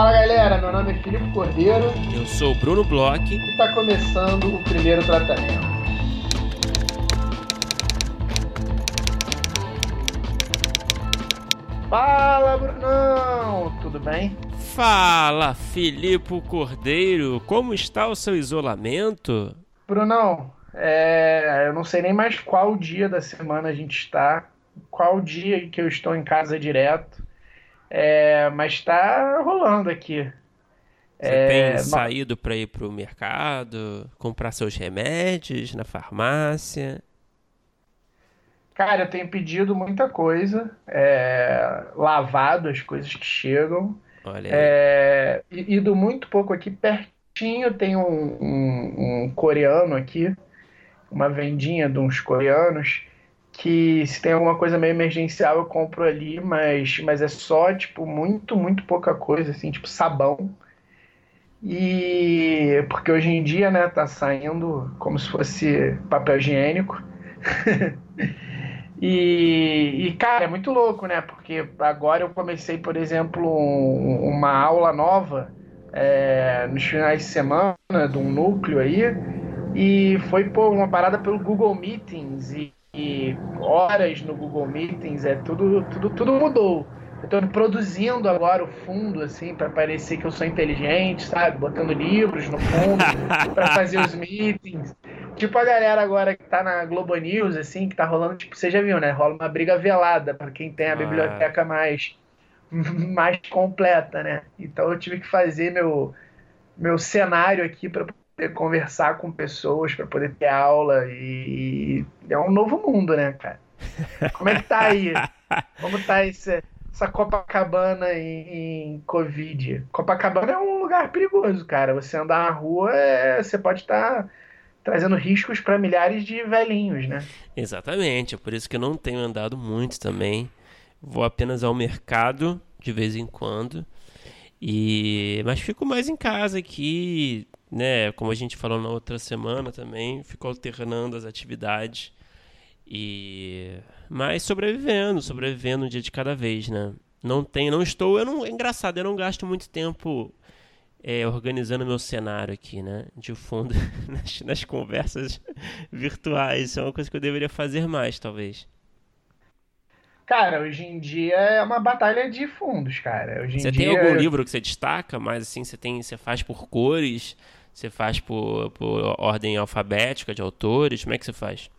Fala galera, meu nome é Filipe Cordeiro. Eu sou o Bruno Bloch. E está começando o primeiro tratamento. Fala Brunão, tudo bem? Fala Filipe Cordeiro, como está o seu isolamento? Brunão, é, eu não sei nem mais qual dia da semana a gente está, qual dia que eu estou em casa direto. É, mas está rolando aqui. Você é, tem saído para ir para o mercado, comprar seus remédios na farmácia? Cara, eu tenho pedido muita coisa, é, lavado as coisas que chegam. Olha é, ido muito pouco aqui pertinho tem um, um, um coreano aqui, uma vendinha de uns coreanos que se tem alguma coisa meio emergencial eu compro ali, mas, mas é só, tipo, muito, muito pouca coisa, assim, tipo sabão. E porque hoje em dia, né, tá saindo como se fosse papel higiênico. e, e, cara, é muito louco, né? Porque agora eu comecei, por exemplo, um, uma aula nova é, nos finais de semana de um núcleo aí. E foi por uma parada pelo Google Meetings. E, e horas no Google Meetings, é tudo, tudo, tudo mudou. Eu tô produzindo agora o fundo, assim, para parecer que eu sou inteligente, sabe? Botando livros no fundo para fazer os meetings. Tipo a galera agora que tá na Globo News, assim, que tá rolando, tipo, você já viu, né? Rola uma briga velada para quem tem a ah. biblioteca mais, mais completa, né? Então eu tive que fazer meu, meu cenário aqui para conversar com pessoas, para poder ter aula e é um novo mundo, né, cara? Como é que tá aí? Como tá esse, essa Copacabana em, em, Covid? Copacabana é um lugar perigoso, cara. Você andar na rua, é, você pode estar tá trazendo riscos para milhares de velhinhos, né? Exatamente, é por isso que eu não tenho andado muito também. Vou apenas ao mercado de vez em quando. E mas fico mais em casa aqui, né, como a gente falou na outra semana também, ficou alternando as atividades e mas sobrevivendo, sobrevivendo um dia de cada vez, né? Não tem, não estou, eu não, é engraçado, eu não gasto muito tempo é, organizando meu cenário aqui, né? De fundo nas, nas conversas virtuais, isso é uma coisa que eu deveria fazer mais, talvez. Cara, hoje em dia é uma batalha de fundos, cara. Hoje você tem dia... algum livro que você destaca, mas assim, você tem, você faz por cores, você faz por, por ordem alfabética de autores? Como é que você faz?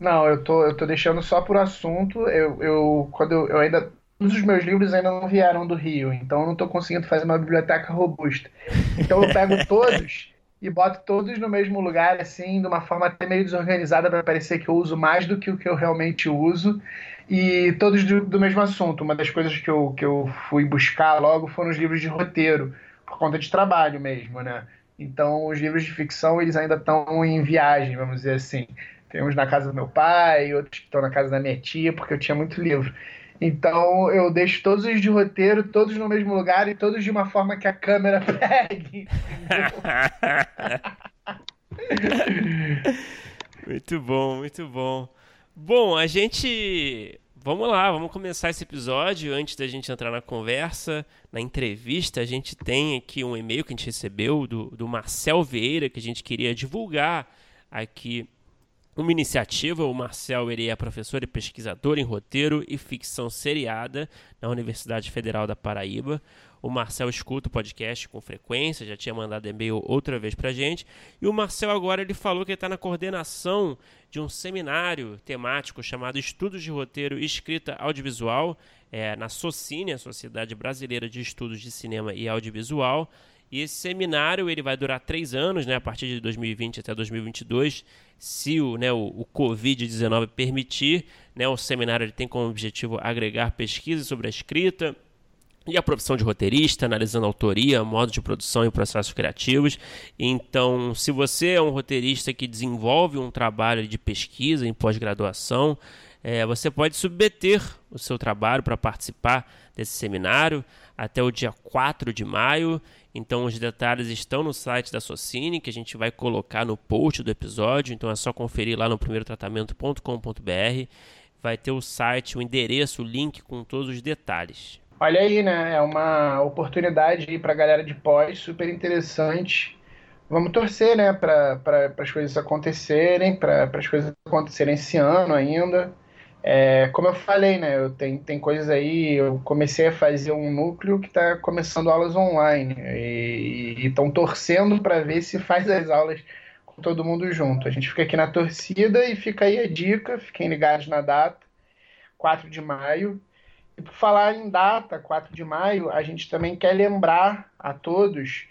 Não, eu tô, eu tô deixando só por assunto. Eu, eu quando eu, eu ainda todos os meus livros ainda não vieram do Rio, então eu não estou conseguindo fazer uma biblioteca robusta. Então eu pego todos e boto todos no mesmo lugar, assim, de uma forma até meio desorganizada para parecer que eu uso mais do que o que eu realmente uso. E todos do, do mesmo assunto. Uma das coisas que eu, que eu fui buscar logo foram os livros de roteiro, por conta de trabalho mesmo, né? Então, os livros de ficção, eles ainda estão em viagem, vamos dizer assim. Tem uns na casa do meu pai, outros que estão na casa da minha tia, porque eu tinha muito livro. Então, eu deixo todos os de roteiro, todos no mesmo lugar e todos de uma forma que a câmera pegue. muito bom, muito bom. Bom, a gente Vamos lá, vamos começar esse episódio. Antes da gente entrar na conversa, na entrevista, a gente tem aqui um e-mail que a gente recebeu do, do Marcel Vieira, que a gente queria divulgar aqui uma iniciativa. O Marcel ele é professor e pesquisador em roteiro e ficção seriada na Universidade Federal da Paraíba. O Marcel escuta o podcast com frequência, já tinha mandado e-mail outra vez para gente. E o Marcel agora ele falou que está na coordenação de um seminário temático chamado Estudos de Roteiro e Escrita Audiovisual, é, na Socine, a Sociedade Brasileira de Estudos de Cinema e Audiovisual. E esse seminário ele vai durar três anos, né, a partir de 2020 até 2022, se o, né, o, o Covid-19 permitir. Né, o seminário ele tem como objetivo agregar pesquisas sobre a escrita, e a profissão de roteirista, analisando autoria, modo de produção e processos criativos. Então, se você é um roteirista que desenvolve um trabalho de pesquisa em pós-graduação, é, você pode submeter o seu trabalho para participar desse seminário até o dia 4 de maio. Então, os detalhes estão no site da Socine, que a gente vai colocar no post do episódio. Então, é só conferir lá no primeirotratamento.com.br. Vai ter o site, o endereço, o link com todos os detalhes. Olha aí, né? É uma oportunidade aí para a galera de pós super interessante. Vamos torcer, né, para pra, as coisas acontecerem, para as coisas acontecerem esse ano ainda. É, como eu falei, né, eu tem, tem coisas aí, eu comecei a fazer um núcleo que está começando aulas online e estão torcendo para ver se faz as aulas com todo mundo junto. A gente fica aqui na torcida e fica aí a dica, fiquem ligados na data, 4 de maio. E por falar em data, 4 de maio, a gente também quer lembrar a todos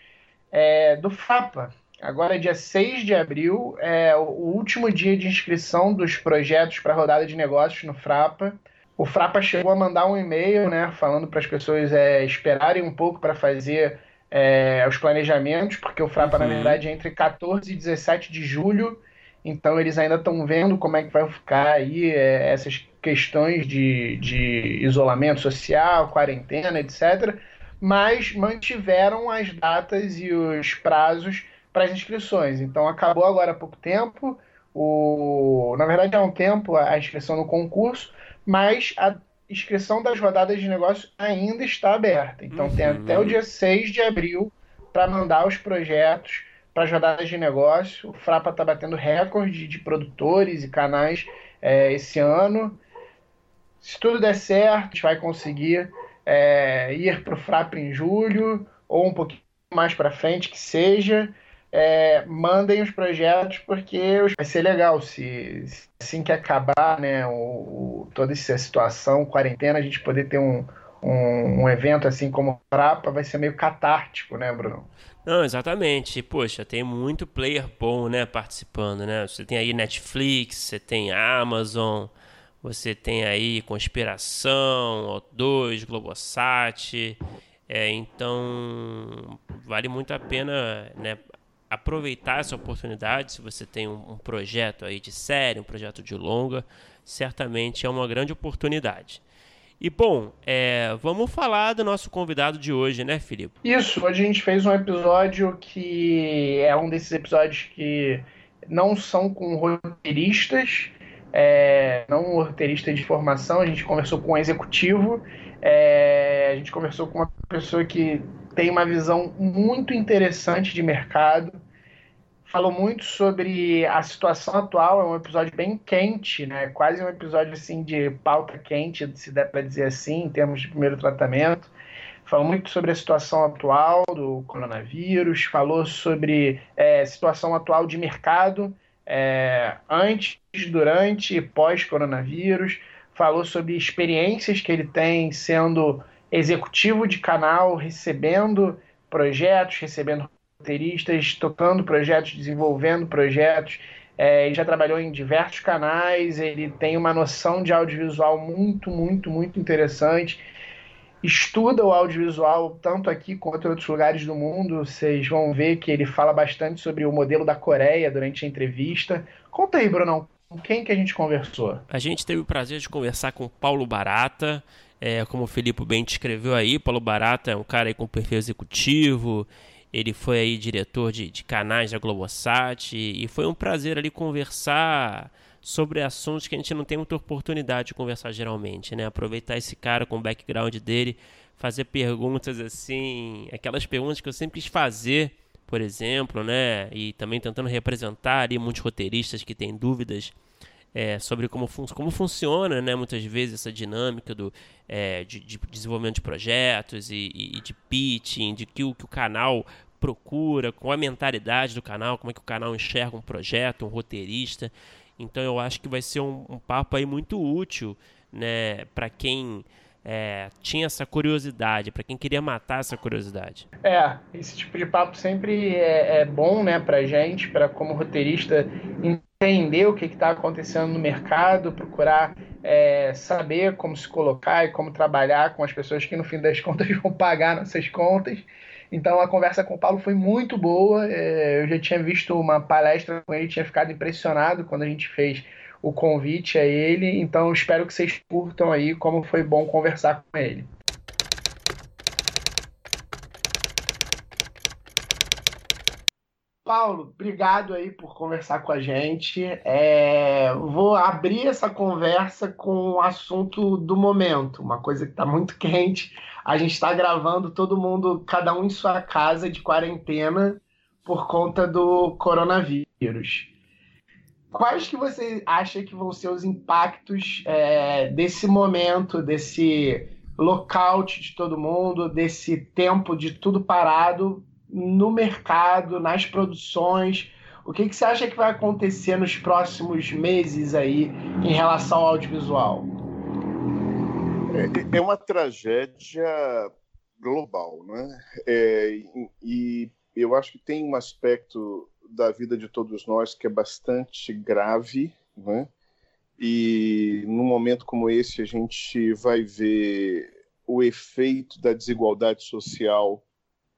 é, do FAPA. Agora, dia 6 de abril, é o último dia de inscrição dos projetos para a rodada de negócios no Frapa. O Frapa chegou a mandar um e-mail né, falando para as pessoas é, esperarem um pouco para fazer é, os planejamentos, porque o Frapa, uhum. na verdade, é entre 14 e 17 de julho. Então, eles ainda estão vendo como é que vai ficar aí é, essas questões de, de isolamento social, quarentena, etc mas mantiveram as datas e os prazos para as inscrições. Então acabou agora há pouco tempo, o, na verdade há um tempo a inscrição no concurso, mas a inscrição das rodadas de negócio ainda está aberta. Então uhum. tem até o dia 6 de abril para mandar os projetos para as rodadas de negócio. O Frapa está batendo recorde de produtores e canais é, esse ano. Se tudo der certo, a gente vai conseguir é, ir para o FRAP em julho, ou um pouquinho mais para frente, que seja. É, mandem os projetos porque vai ser legal se, assim que acabar né, o, o, toda essa situação, quarentena, a gente poder ter um, um, um evento assim como o Frapa vai ser meio catártico, né, Bruno? Não, exatamente. Poxa, tem muito player bom, né, participando, né? Você tem aí Netflix, você tem Amazon, você tem aí Conspiração, O2, Globosat. É, então, vale muito a pena né, aproveitar essa oportunidade. Se você tem um, um, projeto aí de série, um projeto de longa, certamente é uma grande oportunidade. E bom, é, vamos falar do nosso convidado de hoje, né, Felipe? Isso, hoje a gente fez um episódio que é um desses episódios que não são com roteiristas, é, não um roteirista de formação, a gente conversou com um executivo, é, a gente conversou com uma pessoa que tem uma visão muito interessante de mercado, falou muito sobre a situação atual, é um episódio bem quente, né? quase um episódio assim de pauta quente, se der para dizer assim, em termos de primeiro tratamento. Falou muito sobre a situação atual do coronavírus, falou sobre é, situação atual de mercado, é, antes, durante e pós-coronavírus, falou sobre experiências que ele tem sendo executivo de canal, recebendo projetos, recebendo roteiristas, tocando projetos, desenvolvendo projetos. É, ele já trabalhou em diversos canais, ele tem uma noção de audiovisual muito, muito, muito interessante estuda o audiovisual tanto aqui quanto em outros lugares do mundo. Vocês vão ver que ele fala bastante sobre o modelo da Coreia durante a entrevista. Conta aí, Brunão, com quem que a gente conversou? A gente teve o prazer de conversar com Paulo Barata. É, como o Felipe bem descreveu aí, Paulo Barata é um cara com perfil executivo, ele foi aí diretor de, de canais da Globosat e, e foi um prazer ali conversar sobre assuntos que a gente não tem muita oportunidade de conversar geralmente, né? Aproveitar esse cara com o background dele, fazer perguntas assim, aquelas perguntas que eu sempre quis fazer, por exemplo, né? E também tentando representar ali muitos roteiristas que têm dúvidas é, sobre como, fun como funciona, né? Muitas vezes essa dinâmica do, é, de, de, desenvolvimento de projetos e, e, de pitching, de que o, que o canal procura, qual a mentalidade do canal, como é que o canal enxerga um projeto, um roteirista. Então eu acho que vai ser um, um papo aí muito útil, né, para quem é, tinha essa curiosidade, para quem queria matar essa curiosidade. É, esse tipo de papo sempre é, é bom, né, para gente, para como roteirista entender o que está acontecendo no mercado, procurar é, saber como se colocar e como trabalhar com as pessoas que no fim das contas vão pagar nossas contas. Então a conversa com o Paulo foi muito boa. É, eu já tinha visto uma palestra com ele, tinha ficado impressionado quando a gente fez o convite a ele. Então espero que vocês curtam aí como foi bom conversar com ele. Paulo, obrigado aí por conversar com a gente. É, vou abrir essa conversa com o assunto do momento, uma coisa que está muito quente. A gente está gravando todo mundo, cada um em sua casa de quarentena por conta do coronavírus. Quais que você acha que vão ser os impactos é, desse momento, desse lockout de todo mundo, desse tempo de tudo parado no mercado, nas produções? O que, que você acha que vai acontecer nos próximos meses aí em relação ao audiovisual? É, é uma tragédia global, né? É, e eu acho que tem um aspecto da vida de todos nós que é bastante grave, né? E num momento como esse a gente vai ver o efeito da desigualdade social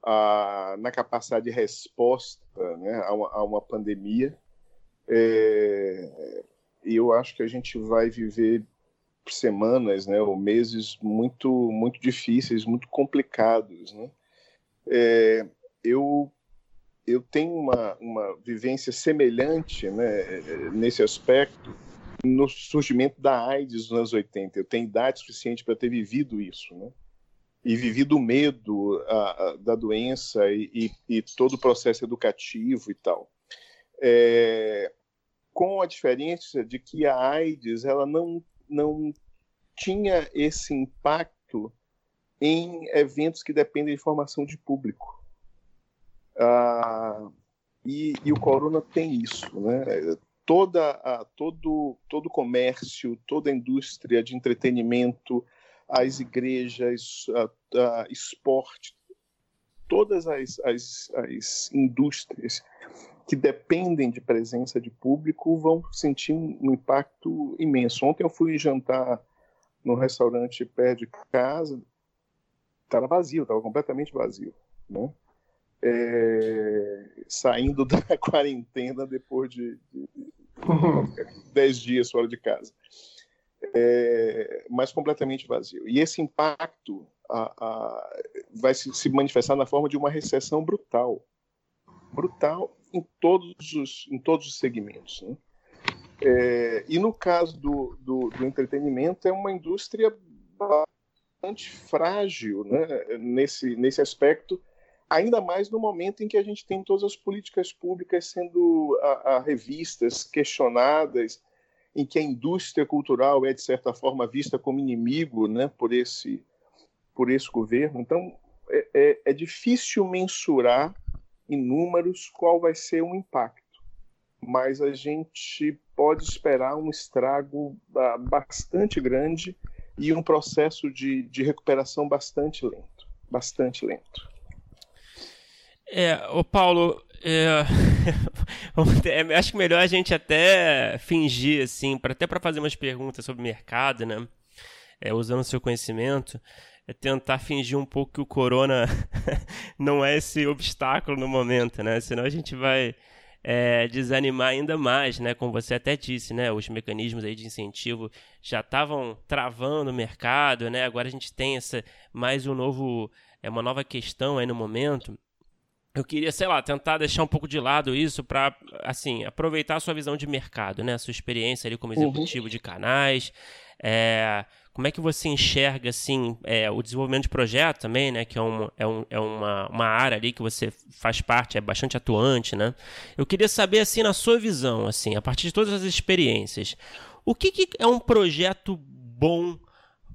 a, na capacidade de resposta né, a, uma, a uma pandemia. É, eu acho que a gente vai viver semanas, né, ou meses muito muito difíceis, muito complicados, né? É, eu eu tenho uma, uma vivência semelhante né, nesse aspecto no surgimento da AIDS nos anos 80. Eu tenho idade suficiente para ter vivido isso, né? E vivido o medo a, a, da doença e, e, e, todo o processo educativo e tal. É, com a diferença de que a AIDS ela não, não tinha esse impacto em eventos que dependem de formação de público. Ah, e, e, o corona tem isso, né? Toda a, todo todo comércio, toda a indústria de entretenimento, as igrejas, a, a esporte, todas as, as, as indústrias que dependem de presença de público vão sentir um impacto imenso. Ontem eu fui jantar no restaurante perto de casa, estava vazio, estava completamente vazio, né? É, saindo da quarentena depois de, de, de dez dias fora de casa. É, mas completamente vazio. E esse impacto a, a, vai se, se, manifestar na forma de uma recessão brutal. Brutal em todos os, em todos os segmentos. Né? É, e no caso do, do, do, entretenimento, é uma indústria bastante frágil né? nesse, nesse aspecto ainda mais no momento em que a gente tem todas as políticas públicas sendo a, a revistas, questionadas, em que a indústria cultural é de certa forma vista como inimigo, né, por esse por esse governo. Então é, é, é difícil mensurar em números qual vai ser o impacto, mas a gente pode esperar um estrago uh, bastante grande e um processo de, de recuperação bastante lento, bastante lento. É, o Paulo, é... é... acho que melhor a gente até fingir, assim, para até para fazer umas perguntas sobre mercado, né? É, usando o seu conhecimento, é tentar fingir um pouco que o corona não é esse obstáculo no momento, né? Senão a gente vai é, desanimar ainda mais, né? Como você até disse, né? Os mecanismos aí de incentivo já estavam travando o mercado, né? Agora a gente tem essa mais um novo, é uma nova questão aí no momento eu queria, sei lá, tentar deixar um pouco de lado isso para, assim, aproveitar a sua visão de mercado, né? A sua experiência ali como uhum. executivo uhum. de canais. É, como é que você enxerga, assim, é, o desenvolvimento de projeto também, né? Que é, um, é, um, é uma, uma área ali que você faz parte, é bastante atuante, né? Eu queria saber, assim, na sua visão, assim, a partir de todas as experiências, o que, que é um projeto bom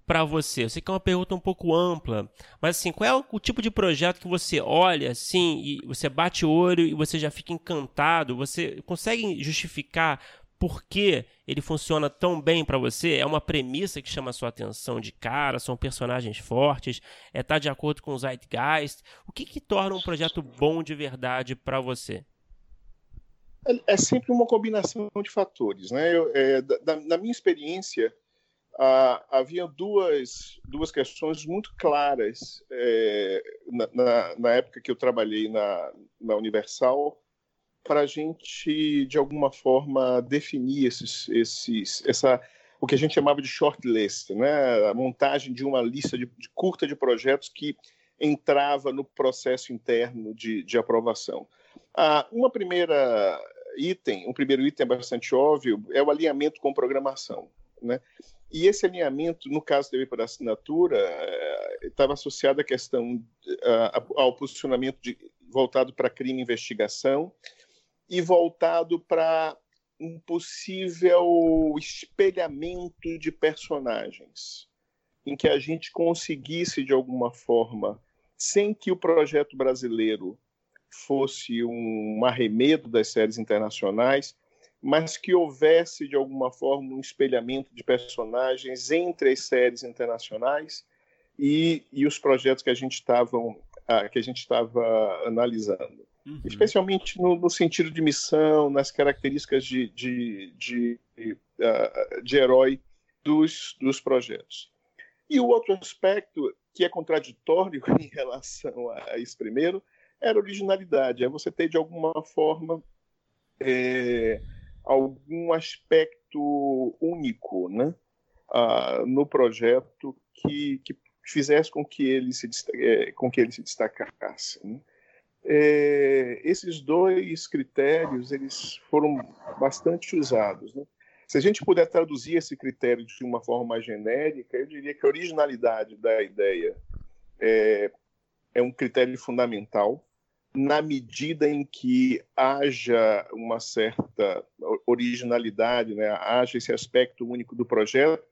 para você? Eu sei que é uma pergunta um pouco ampla, mas assim, qual é o tipo de projeto que você olha assim e você bate o olho e você já fica encantado? Você consegue justificar por que ele funciona tão bem para você? É uma premissa que chama a sua atenção de cara? São personagens fortes? É tá de acordo com o Zeitgeist? O que, que torna um projeto bom de verdade para você? É, é, sempre uma combinação de fatores, né? Eu, é, da, da minha experiência, ah, havia duas, duas questões muito claras é, na, na, época que eu trabalhei na, na Universal para a gente, de alguma forma, definir esses, esses, essa, o que a gente chamava de shortlist, né? a montagem de uma lista de, de curta de projetos que entrava no processo interno de, de aprovação. Ah, uma primeira item, um primeiro item bastante óbvio é o alinhamento com programação, né? E esse alinhamento, no caso TV por assinatura, estava associado à questão ao posicionamento de, voltado para crime e investigação e voltado para um possível espelhamento de personagens, em que a gente conseguisse, de alguma forma, sem que o projeto brasileiro fosse um arremedo das séries internacionais, mas que houvesse, de alguma forma, um espelhamento de personagens entre as séries internacionais e, e os projetos que a gente estava que a gente estava analisando uhum. especialmente no, no, sentido de missão, nas características de, de, de, de, uh, de herói dos, dos projetos. E o outro aspecto que é contraditório em relação a isso primeiro era a originalidade, é você ter de alguma forma é, algum aspecto único né, uh, no projeto que, que fizesse com que ele se, é, com que ele se destacasse. Né? é, esses dois critérios eles foram bastante usados. Né? Se a gente puder traduzir esse critério de uma forma mais genérica, eu diria que a originalidade da ideia é, é um critério fundamental na medida em que haja uma certa originalidade, né? haja esse aspecto único do projeto,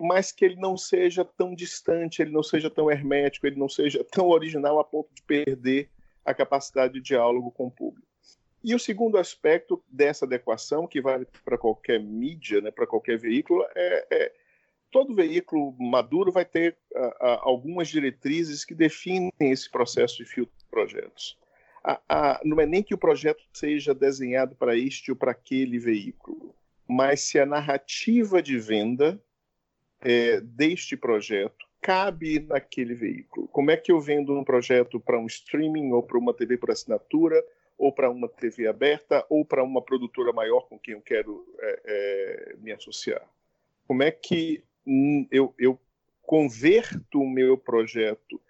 mas que ele não seja tão distante, ele não seja tão hermético, ele não seja tão original a ponto de perder a capacidade de diálogo com o público. E o segundo aspecto dessa adequação, que vale para qualquer mídia, né, para qualquer veículo, é, é, todo veículo maduro vai ter algumas diretrizes que definem esse processo de filtro de projetos. Não é nem que o projeto seja desenhado para este ou para aquele veículo, mas se a narrativa de venda é, deste projeto cabe naquele veículo? Como é que eu vendo um projeto para um streaming ou para uma TV por assinatura ou para uma TV aberta ou para uma produtora maior com quem eu quero é, é, me associar? Como é que hum, eu, eu converto o meu projeto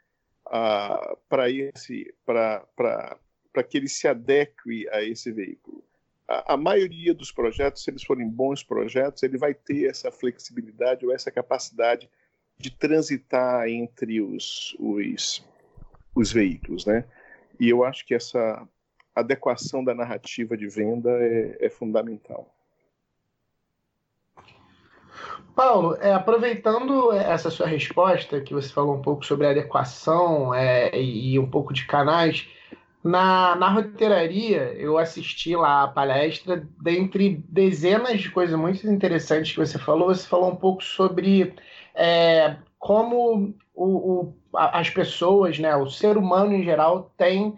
ah, para esse para para que ele se adeque a esse veículo? A, a, maioria dos projetos, se eles forem bons projetos, ele vai ter essa flexibilidade ou essa capacidade de transitar entre os, os, os veículos, né? E eu acho que essa adequação da narrativa de venda é, é fundamental. Paulo, é, aproveitando essa sua resposta, que você falou um pouco sobre adequação é, e um pouco de canais, na, na roteiraria eu assisti lá a palestra, dentre dezenas de coisas muito interessantes que você falou, você falou um pouco sobre é, como o, o, as pessoas, né, o ser humano em geral, tem,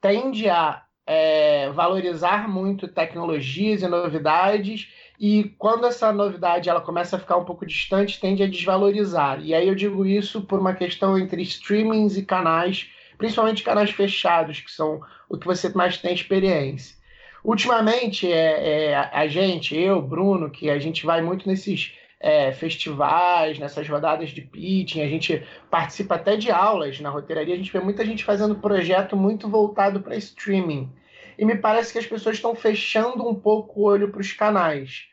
tende a é, valorizar muito tecnologias e novidades e quando essa novidade ela começa a ficar um pouco distante, tende a desvalorizar. E aí eu digo isso por uma questão entre streamings e canais, principalmente canais fechados, que são o que você mais tem experiência. Ultimamente, é, é a gente, eu, Bruno, que a gente vai muito nesses é, festivais, nessas rodadas de pitching, a gente participa até de aulas na roteiraria, a gente vê muita gente fazendo projeto muito voltado para streaming. E me parece que as pessoas estão fechando um pouco o olho para os canais.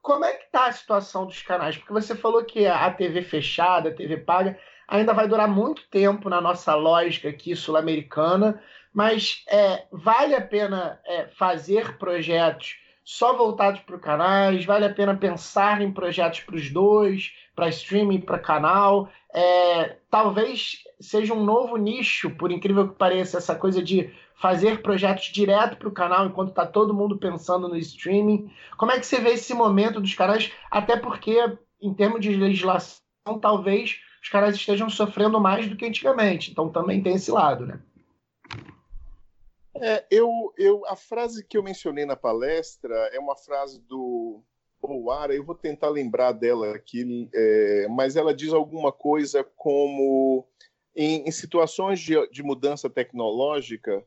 Como é que está a situação dos canais? Porque você falou que a TV fechada, a TV paga, ainda vai durar muito tempo na nossa lógica aqui sul-americana, mas é, vale a pena é, fazer projetos só voltados para canais, vale a pena pensar em projetos para os dois, para streaming, para canal. É, talvez seja um novo nicho, por incrível que pareça, essa coisa de fazer projetos direto para o canal enquanto está todo mundo pensando no streaming. Como é que você vê esse momento dos canais? Até porque, em termos de legislação, talvez os canais estejam sofrendo mais do que antigamente. Então também tem esse lado, né? É, eu, eu, a frase que eu mencionei na palestra é uma frase do Ouara, eu vou tentar lembrar dela aqui, é, mas ela diz alguma coisa como em, em situações de, de, mudança tecnológica,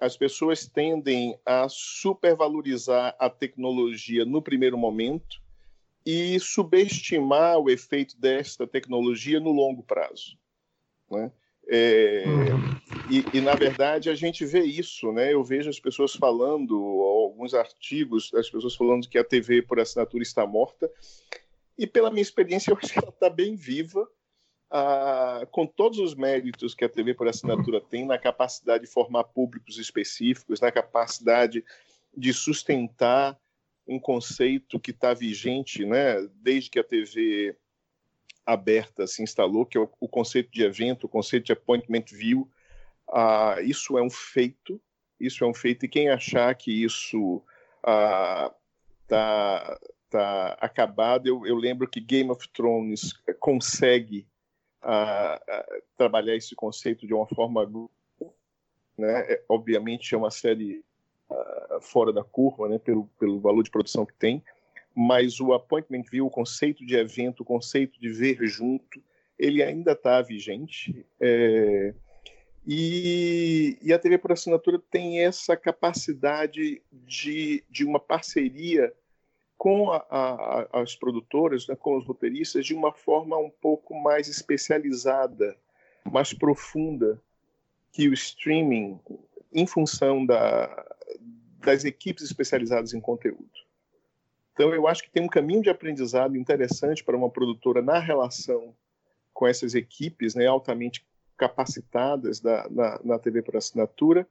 as pessoas tendem a supervalorizar a tecnologia no primeiro momento e subestimar o efeito desta tecnologia no longo prazo. Né? É, e, e, na verdade, a gente vê isso, né? Eu vejo as pessoas falando, alguns artigos, as pessoas falando que a TV por assinatura está morta. E pela minha experiência, eu acho que ela está bem viva, ah, com todos os méritos que a TV por assinatura tem na capacidade de formar públicos específicos, na capacidade de sustentar um conceito que está vigente, né? Desde que a TV aberta se instalou, que é o, conceito de evento, o conceito de appointment view. Ah, isso é um feito, isso é um feito, e quem achar que isso está ah, tá acabado, eu, eu, lembro que Game of Thrones consegue ah, ah trabalhar esse conceito de uma forma. Né? É, obviamente é uma série ah, fora da curva, né? pelo, pelo valor de produção que tem, mas o appointment view, o conceito de evento, o conceito de ver junto, ele ainda está vigente. É, e, e, a TV por assinatura tem essa capacidade de, de uma parceria com a, a, as produtoras, né, com os roteiristas, de uma forma um pouco mais especializada, mais profunda que o streaming, em função da, das equipes especializadas em conteúdo. Então, eu acho que tem um caminho de aprendizado interessante para uma produtora na relação com essas equipes né, altamente capacitadas da, na, na TV por assinatura.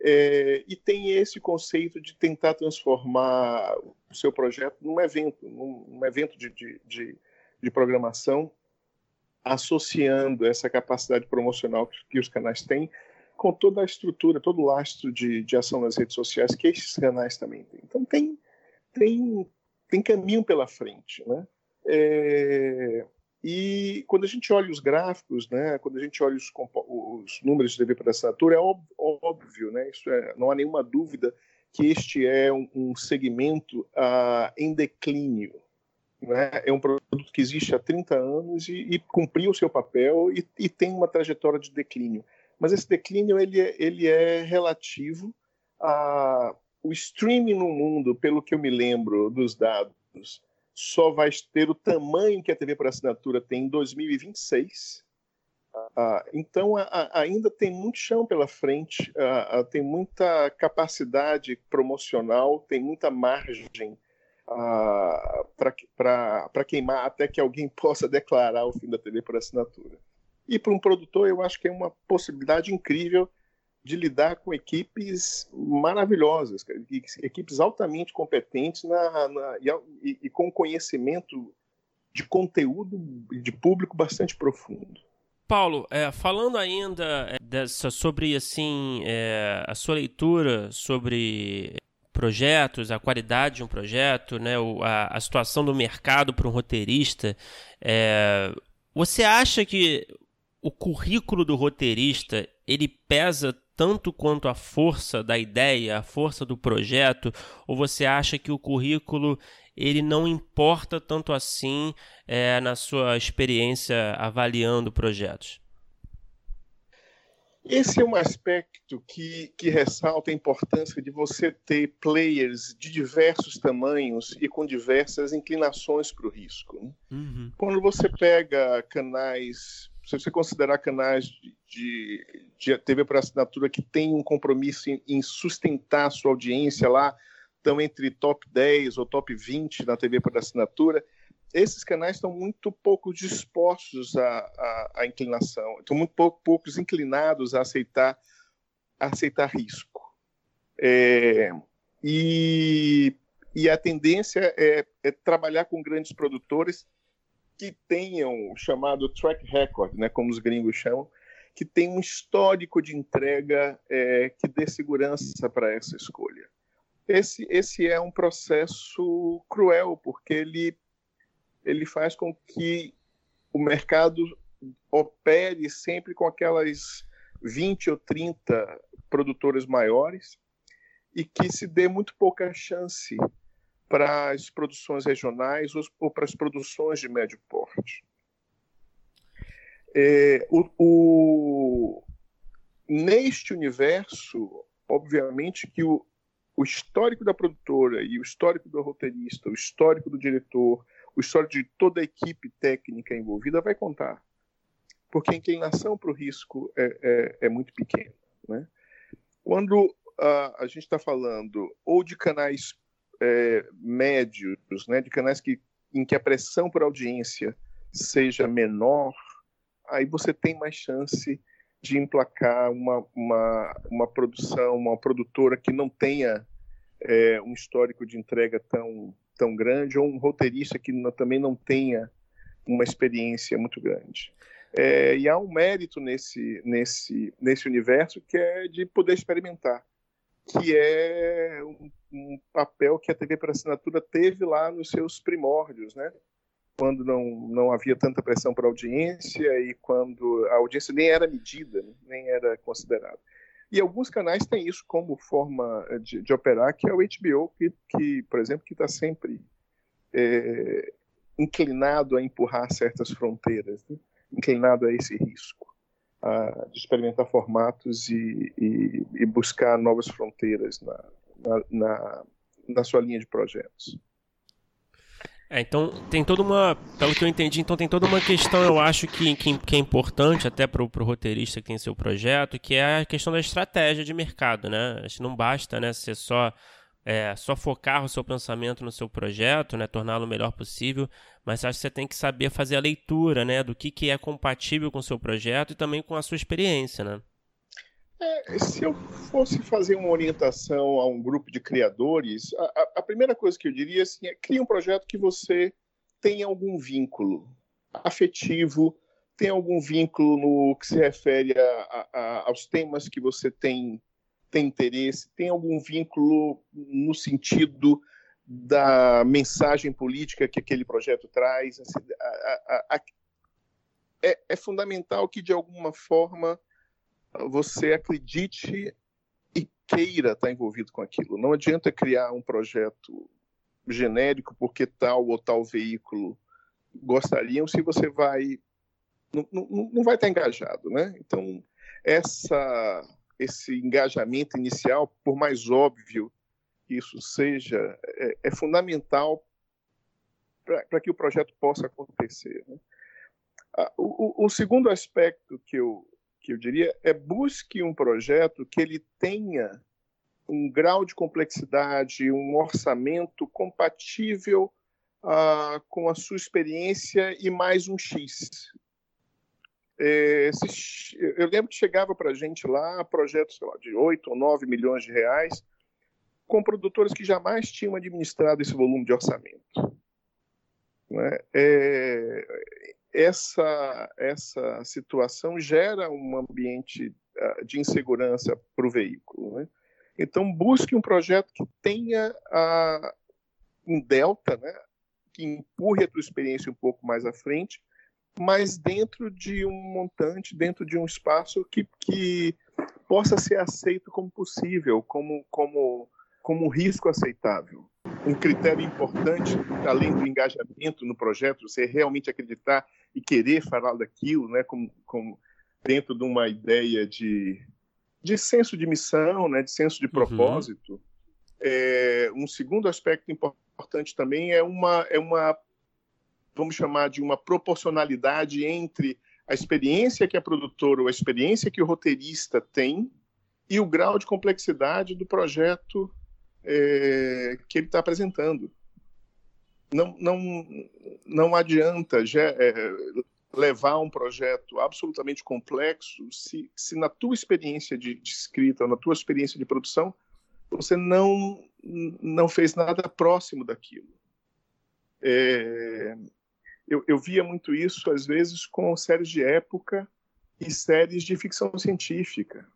É, e tem esse conceito de tentar transformar o seu projeto num evento, num, num evento de, de, de, de, programação, associando essa capacidade promocional que, que, os canais têm com toda a estrutura, todo o lastro de, de ação nas redes sociais que esses canais também têm. Então, tem, tem, tem caminho pela frente, né? É, e quando a gente olha os gráficos, né, quando a gente olha os, os números de TV por assinatura, é óbvio, né, isso é, não há nenhuma dúvida que este é um, um segmento uh, em declínio. Né? É um produto que existe há 30 anos e, e cumpriu o seu papel e, e, tem uma trajetória de declínio. Mas esse declínio ele é, ele é relativo a o streaming no mundo, pelo que eu me lembro dos dados, só vai ter o tamanho que a TV por assinatura tem em 2026. Ah, então, a, a, ainda tem muito chão pela frente, ah, tem muita capacidade promocional, tem muita margem ah, para queimar até que alguém possa declarar o fim da TV por assinatura. E para um produtor, eu acho que é uma possibilidade incrível de lidar com equipes maravilhosas, equipes altamente competentes na, na e, e, com conhecimento de conteúdo de público bastante profundo. Paulo, é, falando ainda é, dessa, sobre assim é, a sua leitura sobre projetos, a qualidade de um projeto, né, a, a situação do mercado para um roteirista, é, você acha que o currículo do roteirista ele pesa tanto quanto a força da ideia, a força do projeto, ou você acha que o currículo ele não importa tanto assim é, na sua experiência avaliando projetos? Esse é um aspecto que, que ressalta a importância de você ter players de diversos tamanhos e com diversas inclinações para o risco. Né? Uhum. Quando você pega canais se você considerar canais de, de, de TV por assinatura que tem um compromisso em, em sustentar sua audiência lá, estão entre top 10 ou top 20 na TV por assinatura, esses canais estão muito pouco dispostos à, à, à inclinação, estão muito pouco, poucos inclinados a aceitar, a aceitar risco. É, e, e a tendência é, é trabalhar com grandes produtores que tenham o chamado track record, né, como os gringos chamam, que tem um histórico de entrega é, que dê segurança para essa escolha. Esse, esse é um processo cruel, porque ele, ele faz com que o mercado opere sempre com aquelas 20 ou 30 produtores maiores e que se dê muito pouca chance para as produções regionais ou para as produções de médio porte. É, o, o, neste universo, obviamente que o, o histórico da produtora e o histórico do roteirista, o histórico do diretor, o histórico de toda a equipe técnica envolvida vai contar. porque a inclinação para o risco é, é, é, muito pequena. Né? Quando uh, a gente está falando ou de canais é, médios, né, de canais que, em que a pressão por audiência seja menor, aí você tem mais chance de emplacar uma, uma, uma produção, uma produtora que não tenha é, um histórico de entrega tão, tão grande, ou um roteirista que não, também não tenha uma experiência muito grande. É, e há um mérito nesse, nesse, nesse universo que é de poder experimentar, que é um, um papel que a TV por assinatura teve lá nos seus primórdios, né? quando não, não havia tanta pressão para audiência e quando a audiência nem era medida, né? nem era considerada. E alguns canais têm isso como forma de, de operar, que é o HBO, que, que por exemplo, que está sempre é, inclinado a empurrar certas fronteiras, né? inclinado a esse risco, a, de experimentar formatos e, e, e buscar novas fronteiras na, na, na, na sua linha de projetos. É, então tem toda uma. Pelo que eu entendi, então tem toda uma questão, eu acho, que, que, que é importante até para o roteirista que tem seu projeto, que é a questão da estratégia de mercado, né? Acho que não basta né, ser só, é, só focar o seu pensamento no seu projeto, né? Torná-lo o melhor possível, mas acho que você tem que saber fazer a leitura né, do que, que é compatível com o seu projeto e também com a sua experiência, né? É, se eu fosse fazer uma orientação a um grupo de criadores, a, a primeira coisa que eu diria assim, é crie um projeto que você tenha algum vínculo afetivo, tem algum vínculo no que se refere a, a, aos temas que você tem, tem interesse, tem algum vínculo no sentido da mensagem política que aquele projeto traz. Assim, é, é fundamental que, de alguma forma, você acredite e queira estar envolvido com aquilo. Não adianta criar um projeto genérico porque tal ou tal veículo gostariam se você vai não, não, não vai estar engajado, né? Então essa esse engajamento inicial, por mais óbvio que isso seja, é, é fundamental para que o projeto possa acontecer. Né? Ah, o, o, segundo aspecto que eu que eu diria, é busque um projeto que ele tenha um grau de complexidade, um orçamento compatível uh, com a sua experiência e mais um X. É, se, eu lembro que chegava para a gente lá projetos lá, de 8 ou 9 milhões de reais com produtores que jamais tinham administrado esse volume de orçamento. Né? É, essa, essa situação gera um ambiente uh, de insegurança para o veículo. Né? Então, busque um projeto que tenha uh, um delta, né? que empurre a tua experiência um pouco mais à frente, mas dentro de um montante, dentro de um espaço que, que possa ser aceito como possível, como, como, como risco aceitável. Um critério importante, além do engajamento no projeto, você realmente acreditar e querer falar daquilo, né, como, como dentro de uma ideia de, de senso de missão, né, de senso de uhum. propósito. Uhum. É, um segundo aspecto importante também é uma, é uma, vamos chamar de uma proporcionalidade entre a experiência que a produtora ou a experiência que o roteirista tem e o grau de complexidade do projeto é, que ele está apresentando não, não, não adianta já, é, levar um projeto absolutamente complexo se, se na tua experiência de, de escrita, na tua experiência de produção, você não, não fez nada próximo daquilo. É, eu, eu, via muito isso, às vezes, com séries de época e séries de ficção científica.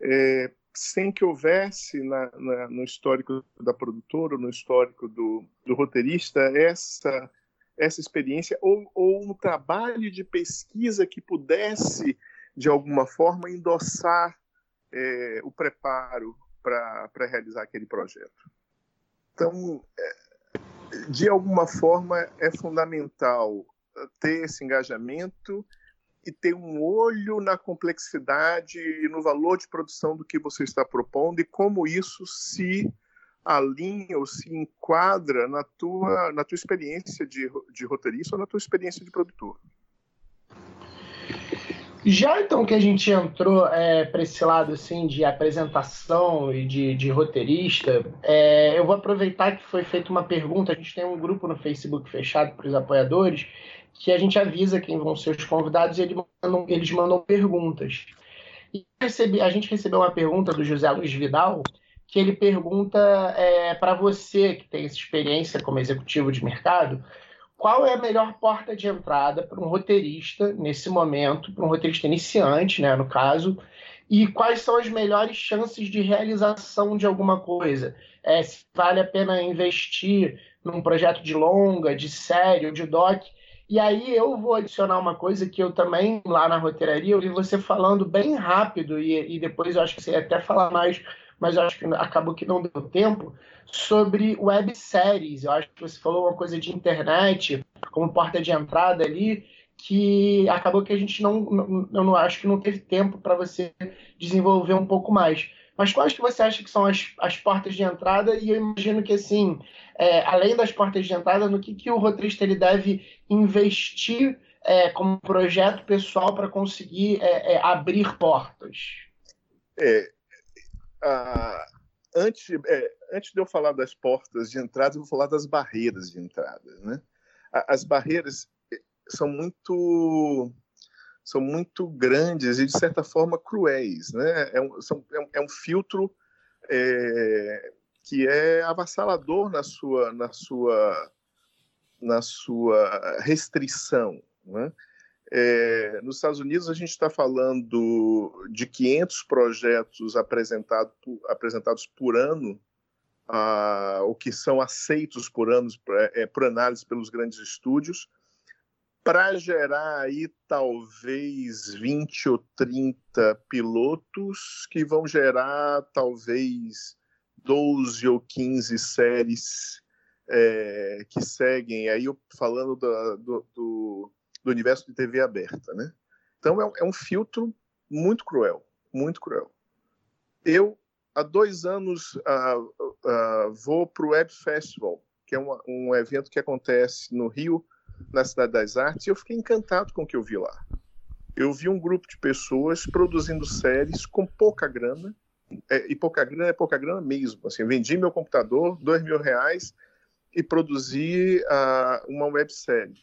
É, sem que houvesse na, na, no histórico da produtora, no histórico do, do roteirista, essa, essa experiência ou, ou um trabalho de pesquisa que pudesse, de alguma forma, endossar é, o preparo para realizar aquele projeto. Então, é, de alguma forma, é fundamental ter esse engajamento e ter um olho na complexidade e no valor de produção do que você está propondo e como isso se alinha ou se enquadra na tua, na tua experiência de, de roteirista ou na tua experiência de produtor. Já então que a gente entrou é, para esse lado assim de apresentação e de, de roteirista, é, eu vou aproveitar que foi feita uma pergunta. A gente tem um grupo no Facebook fechado para os apoiadores que a gente avisa quem vão ser os convidados e eles mandam, eles mandam perguntas. E recebi, a gente recebeu uma pergunta do José Luiz Vidal que ele pergunta é, para você que tem essa experiência como executivo de mercado qual é a melhor porta de entrada para um roteirista nesse momento, para um roteirista iniciante, né, no caso, e quais são as melhores chances de realização de alguma coisa? É, se vale a pena investir num projeto de longa, de série ou de doc. E aí eu vou adicionar uma coisa que eu também, lá na roteiraria, eu vi você falando bem rápido, e, e depois eu acho que você ia até falar mais mas eu acho que acabou que não deu tempo, sobre webséries. Eu acho que você falou uma coisa de internet como porta de entrada ali, que acabou que a gente não, eu não acho que não teve tempo para você desenvolver um pouco mais. Mas quais que você acha que são as, as portas de entrada? E eu imagino que, assim, é, além das portas de entrada, no que, que o roteirista ele deve investir é, como projeto pessoal para conseguir é, é, abrir portas? É, antes, é, antes de eu falar das portas de entrada, eu vou falar das barreiras de entrada. Né? As barreiras são muito são muito grandes e de certa forma cruéis, né? É um, são, é um, é um filtro é, que é avassalador na sua na sua na sua restrição, né? É, nos Estados Unidos, a gente está falando de 500 projetos apresentado por, apresentados por ano, ah, o que são aceitos por anos é, por análise pelos grandes estúdios, para gerar aí talvez 20 ou 30 pilotos que vão gerar talvez 12 ou 15 séries é, que seguem aí falando do, do, do universo de TV aberta, né? Então é, é um filtro muito cruel, muito cruel. Eu há dois anos uh, uh, vou para o Web Festival, que é um, um, evento que acontece no Rio, na Cidade das Artes, e eu fiquei encantado com o que eu vi lá. Eu vi um grupo de pessoas produzindo séries com pouca grana, é, e pouca grana é pouca grana mesmo. Assim, vendi meu computador, dois mil reais, e produzi uh, uma websérie.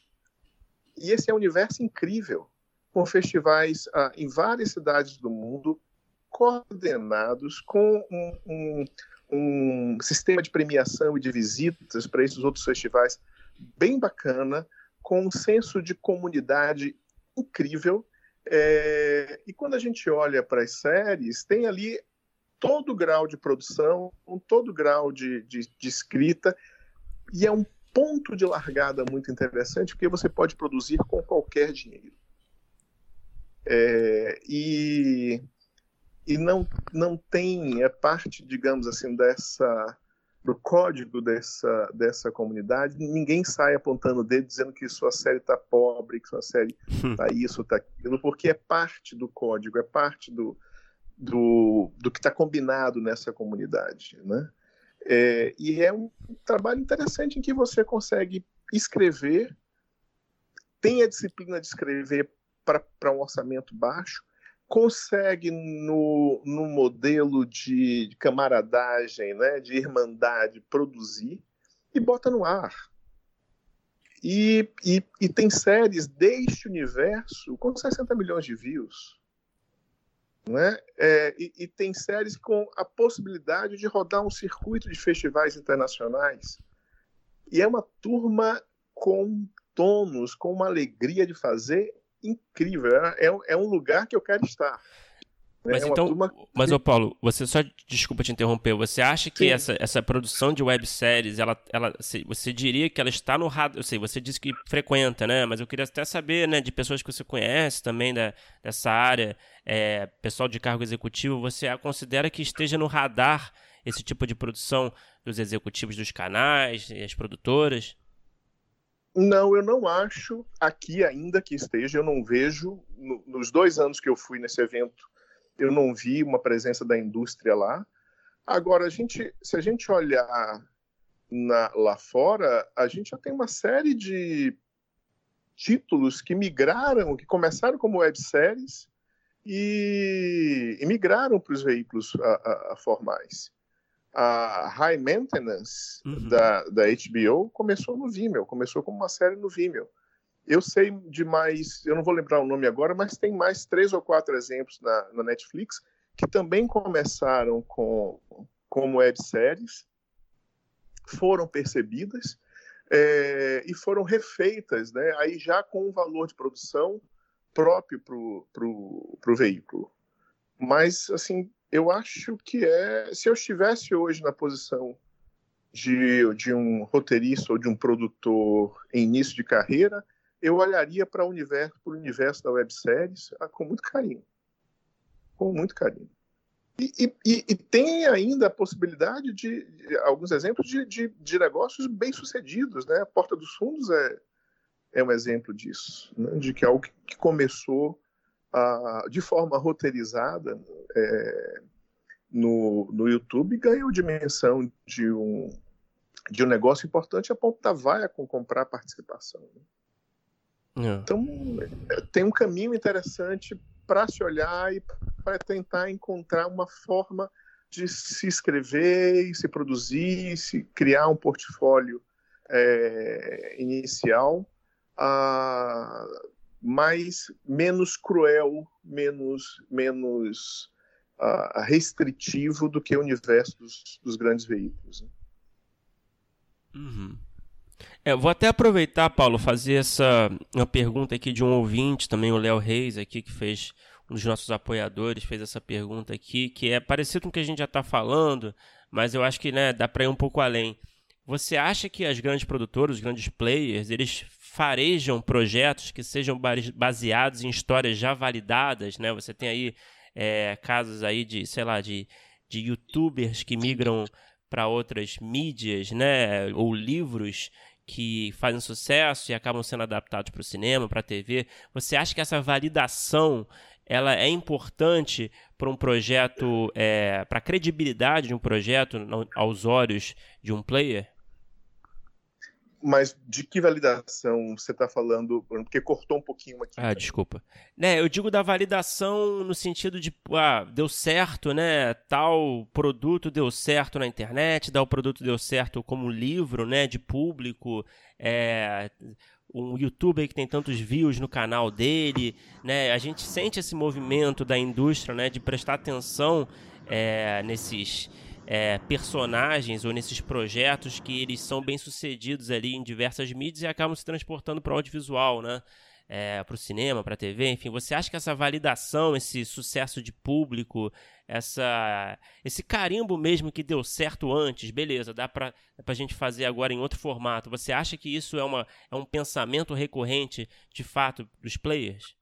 E esse é um universo incrível, com festivais ah, em várias cidades do mundo, coordenados com um, um, um sistema de premiação e de visitas para esses outros festivais bem bacana, com um senso de comunidade incrível. É, e quando a gente olha para as séries, tem ali todo grau de produção, todo grau de, de, de escrita, e é um ponto de largada muito interessante, porque você pode produzir com qualquer dinheiro. É, e e não, não tem, é parte, digamos assim, dessa do código dessa, dessa comunidade, ninguém sai apontando o dedo dizendo que sua série está pobre, que sua série está hum. isso, está aquilo, porque é parte do código, é parte do, do, do que está combinado nessa comunidade. Né? É, e é um trabalho interessante em que você consegue escrever, tem a disciplina de escrever para um orçamento baixo, consegue no, no modelo de, camaradagem, né, de irmandade, produzir e bota no ar. E, e, e tem séries deste universo com 60 milhões de views. Né? É, e, e, tem séries com a possibilidade de rodar um circuito de festivais internacionais. E é uma turma com tônus, com uma alegria de fazer incrível. É, é, é um lugar que eu quero estar. Né? Mas é então, turma... mas ô Paulo, você só desculpa te interromper, você acha que essa, essa produção de webséries, ela, ela, você diria que ela está no radar, eu sei, você disse que frequenta, né? Mas eu queria até saber, né, de pessoas que você conhece também da, dessa área, é, pessoal de cargo executivo, você considera que esteja no radar esse tipo de produção dos executivos dos canais e as produtoras? Não, eu não acho aqui ainda que esteja, eu não vejo, no, nos dois anos que eu fui nesse evento eu não vi uma presença da indústria lá. Agora, a gente, se a gente olhar na, lá fora, a gente já tem uma série de, títulos que migraram, que começaram como webséries e, e migraram para os veículos a, a, a formais. A High Maintenance uhum. da, da HBO começou no Vimeo, começou como uma série no Vimeo. Eu sei de mais, eu não vou lembrar o nome agora, mas tem mais três ou quatro exemplos na, na Netflix que também começaram com, como webséries, foram percebidas é, e foram refeitas, né, aí já com um valor de produção próprio para o veículo. Mas, assim, eu acho que é. Se eu estivesse hoje na posição de, de um roteirista ou de um produtor em início de carreira, eu olharia para o universo, para o universo da webséries ah, com muito carinho. Com muito carinho. E, e, e, tem ainda a possibilidade de, de alguns exemplos de, de, de, negócios bem sucedidos, né? A Porta dos Fundos é, é um exemplo disso, né? de que algo que começou a, de forma roteirizada é, no, no YouTube ganhou dimensão de um, de um negócio importante a ponto da vaia com comprar participação. Né? É. Então, tem um caminho interessante para se olhar e para tentar encontrar uma forma de se escrever, se produzir, se criar um portfólio é, inicial, uh, mais menos cruel, menos menos uh, restritivo do que o universo dos, dos grandes veículos. Né? Uhum. É, vou até aproveitar, Paulo, fazer essa uma pergunta aqui de um ouvinte, também o Léo Reis aqui que fez um dos nossos apoiadores fez essa pergunta aqui, que é parecido com o que a gente já está falando, mas eu acho que né, dá para ir um pouco além. Você acha que as grandes produtoras, os grandes players, eles farejam projetos que sejam baseados em histórias já validadas, né? Você tem aí é, casos aí de, sei lá, de, de youtubers que migram para outras mídias, né? Ou livros que fazem sucesso e acabam sendo adaptados para o cinema, para a TV. Você acha que essa validação ela é importante para um projeto, é, para a credibilidade de um projeto aos olhos de um player? Mas de que validação você está falando? Porque cortou um pouquinho aqui. Ah, desculpa. Né, eu digo da validação no sentido de, ah, deu certo, né? Tal produto deu certo na internet, tal produto deu certo como livro, né? De público. É, um youtuber que tem tantos views no canal dele, né? A gente sente esse movimento da indústria, né? De prestar atenção é, nesses é, personagens ou nesses projetos que eles são bem sucedidos ali em diversas mídias e acabam se transportando para o audiovisual, né? É, para o cinema, para a TV, enfim, você acha que essa validação, esse sucesso de público, essa esse carimbo mesmo que deu certo antes, beleza, dá para a gente fazer agora em outro formato. Você acha que isso é, uma, é um pensamento recorrente, de fato, dos players?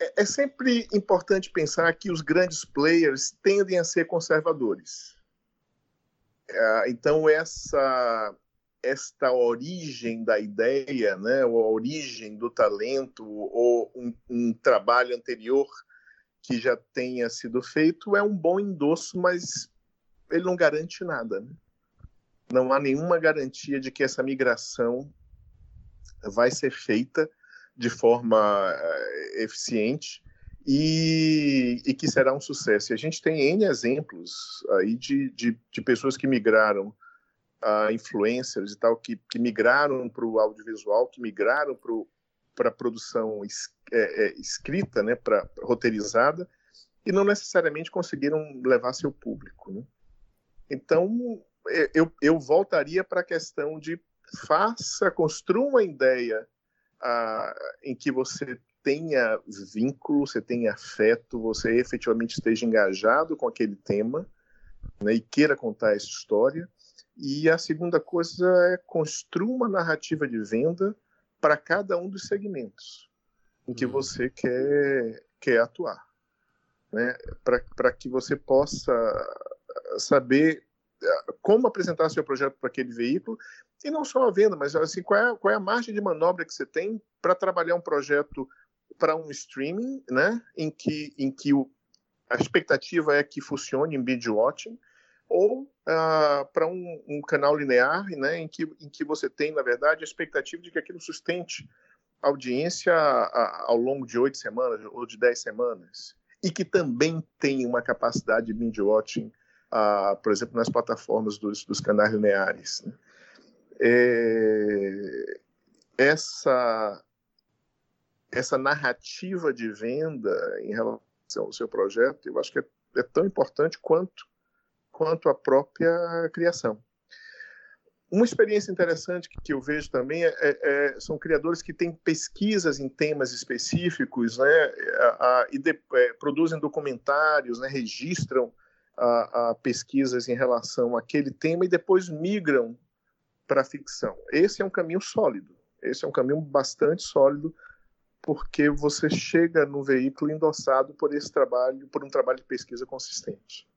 É, é sempre importante pensar que os grandes players tendem a ser conservadores. É, então, essa esta origem da ideia, né, ou a origem do talento, ou um, um trabalho anterior que já tenha sido feito é um bom endosso, mas ele não garante nada. Né? Não há nenhuma garantia de que essa migração vai ser feita de forma uh, eficiente e, e, que será um sucesso. E a gente tem N exemplos aí de, de, de pessoas que migraram, uh, influencers e tal, que, que migraram para o audiovisual, que migraram para o para produção es, é, é, escrita, né, para roteirizada, e não necessariamente conseguiram levar seu público. Né? Então, é, eu, eu voltaria para a questão de faça, construa uma ideia em que você tenha vínculo, você tenha afeto, você efetivamente esteja engajado com aquele tema né, e queira contar essa história. E a segunda coisa é construa uma narrativa de venda para cada um dos segmentos em que uhum. você quer, quer atuar. Né? Para que você possa saber como apresentar seu projeto para aquele veículo e não só a venda, mas assim, qual é, qual é a margem de manobra que você tem para trabalhar um projeto para um streaming, né, em que, em que o, a expectativa é que funcione em binge watching, ou uh, para um, um, canal linear, né, em que, em que você tem, na verdade, a expectativa de que aquilo sustente a audiência ao longo de oito semanas ou de dez semanas, e que também tem uma capacidade de binge-watching, uh, por exemplo, nas plataformas dos, dos canais lineares. Né? É, essa, essa narrativa de venda em relação ao seu projeto, eu acho que é, é tão importante quanto, quanto a própria criação. Uma experiência interessante que, eu vejo também é, é, é, são criadores que têm pesquisas em temas específicos, né, a, a, e de, é, produzem documentários, né, registram a, pesquisas em relação àquele tema e depois migram para a ficção. Esse é um caminho sólido. Esse é um caminho bastante sólido porque você chega no veículo endossado por esse trabalho, por um trabalho de pesquisa consistente.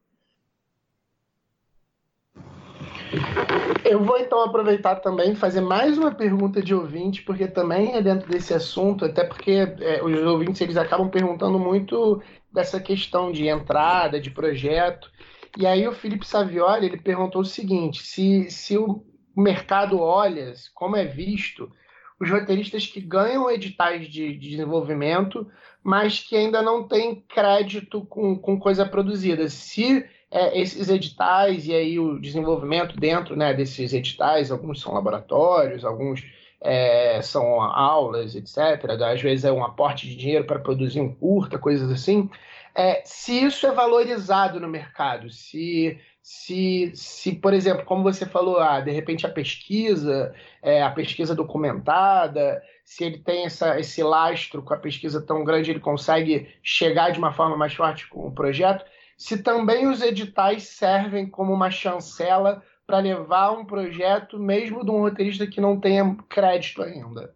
Eu vou então aproveitar também fazer mais uma pergunta de ouvinte, porque também é dentro desse assunto, até porque é, os ouvintes eles acabam perguntando muito dessa questão de entrada, de projeto. E aí o Felipe Savioli ele perguntou o seguinte: se, se o mercado olha, como é visto os roteiristas que ganham editais de, de desenvolvimento, mas que ainda não têm crédito com, com coisa produzida. Se é, esses editais e aí o desenvolvimento dentro né, desses editais, alguns são laboratórios, alguns é, são aulas, etc. Às vezes é um aporte de dinheiro para produzir um curta, coisas assim. É, se isso é valorizado no mercado, se se, se, por exemplo, como você falou, ah, de repente a pesquisa, é, a pesquisa documentada, se ele tem essa, esse lastro com a pesquisa tão grande, ele consegue chegar de uma forma mais forte com o projeto, se também os editais servem como uma chancela para levar um projeto, mesmo de um roteirista que não tenha crédito ainda.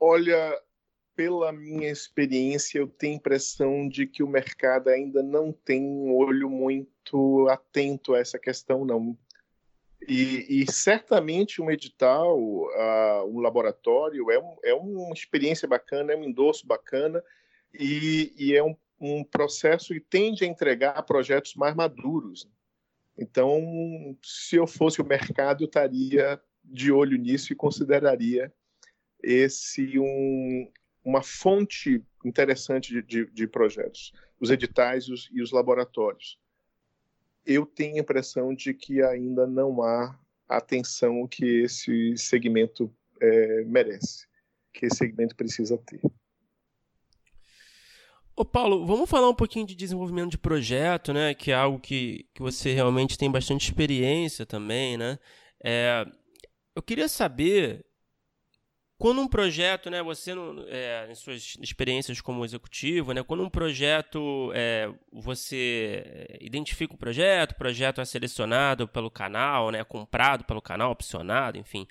Olha, pela minha experiência, eu tenho a impressão de que o mercado ainda não tem um olho muito atento a essa questão, não. E, e certamente um edital, uh, um laboratório, é, um, é uma experiência bacana, é um endosso bacana e, e é um, um processo que tende a entregar projetos mais maduros. Então, se eu fosse o mercado, eu estaria de olho nisso e consideraria esse um, uma fonte interessante de, de, de projetos, os editais e os, e os, laboratórios. Eu tenho a impressão de que ainda não há a atenção que esse segmento é, merece, que esse segmento precisa ter. Ô Paulo, vamos falar um pouquinho de desenvolvimento de projeto, né? Que é algo que, que você realmente tem bastante experiência também, né? É, eu queria saber quando um projeto, né, você, é, em suas experiências como executivo, né, quando um projeto, é, você identifica o projeto, o projeto é selecionado pelo canal, né, comprado pelo canal, opcionado, enfim,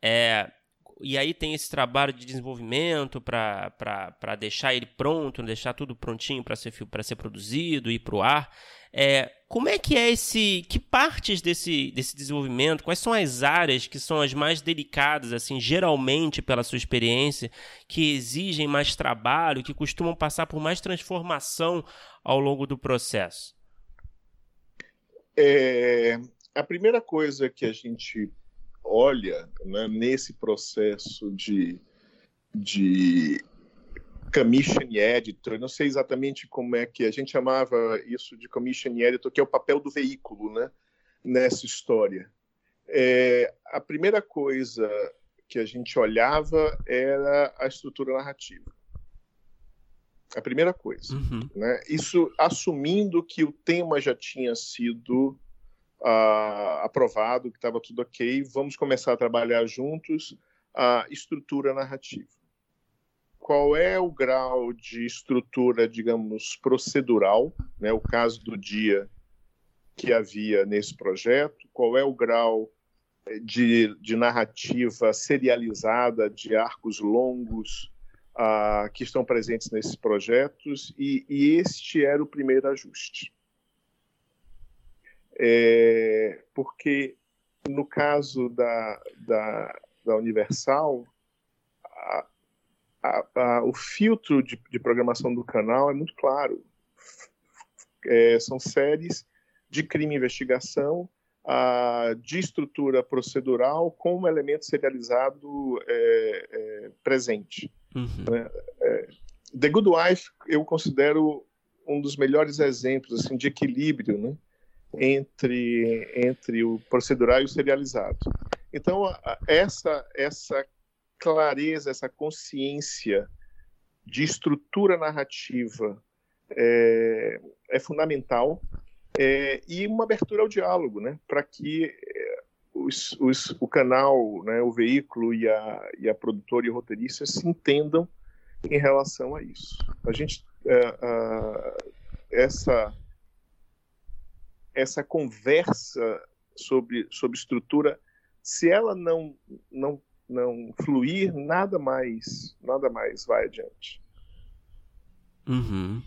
é, e aí tem esse trabalho de desenvolvimento para deixar ele pronto, deixar tudo prontinho para ser, ser produzido e para o ar. É, como é que é esse. Que partes desse, desse desenvolvimento, quais são as áreas que são as mais delicadas, assim, geralmente pela sua experiência, que exigem mais trabalho, que costumam passar por mais transformação ao longo do processo? É, a primeira coisa que a gente olha né, nesse processo de, de commission editor, não sei exatamente como é que a gente chamava isso de commission editor, que é o papel do veículo, né, nessa história. É, a primeira coisa que a gente olhava era a estrutura narrativa. A primeira coisa. Uhum. Né? Isso assumindo que o tema já tinha sido uh, aprovado, que estava tudo ok, vamos começar a trabalhar juntos a estrutura narrativa. Qual é o grau de estrutura, digamos, procedural, né, o caso do dia que havia nesse projeto? Qual é o grau eh, de, de narrativa serializada, de arcos longos, uh, que estão presentes nesses projetos? E, e este era o primeiro ajuste é, porque no caso da, da, da Universal, a, a, a, o filtro de, de, programação do canal é muito claro. É, são séries de crime e investigação, a, de estrutura procedural com um elemento serializado é, é, presente. Uhum. Né? É, The Good Wife eu considero um dos melhores exemplos assim, de equilíbrio né? entre, entre o procedural e o serializado. Então, essa, essa clareza, essa consciência de estrutura narrativa é, é fundamental é, e uma abertura ao diálogo, né, para que é, os, os, o canal, né, o veículo e a, e a produtora e o roteirista se entendam em relação a isso. A gente é, essa essa conversa sobre sobre estrutura, se ela não não não fluir, nada mais nada mais vai adiante. Uhum.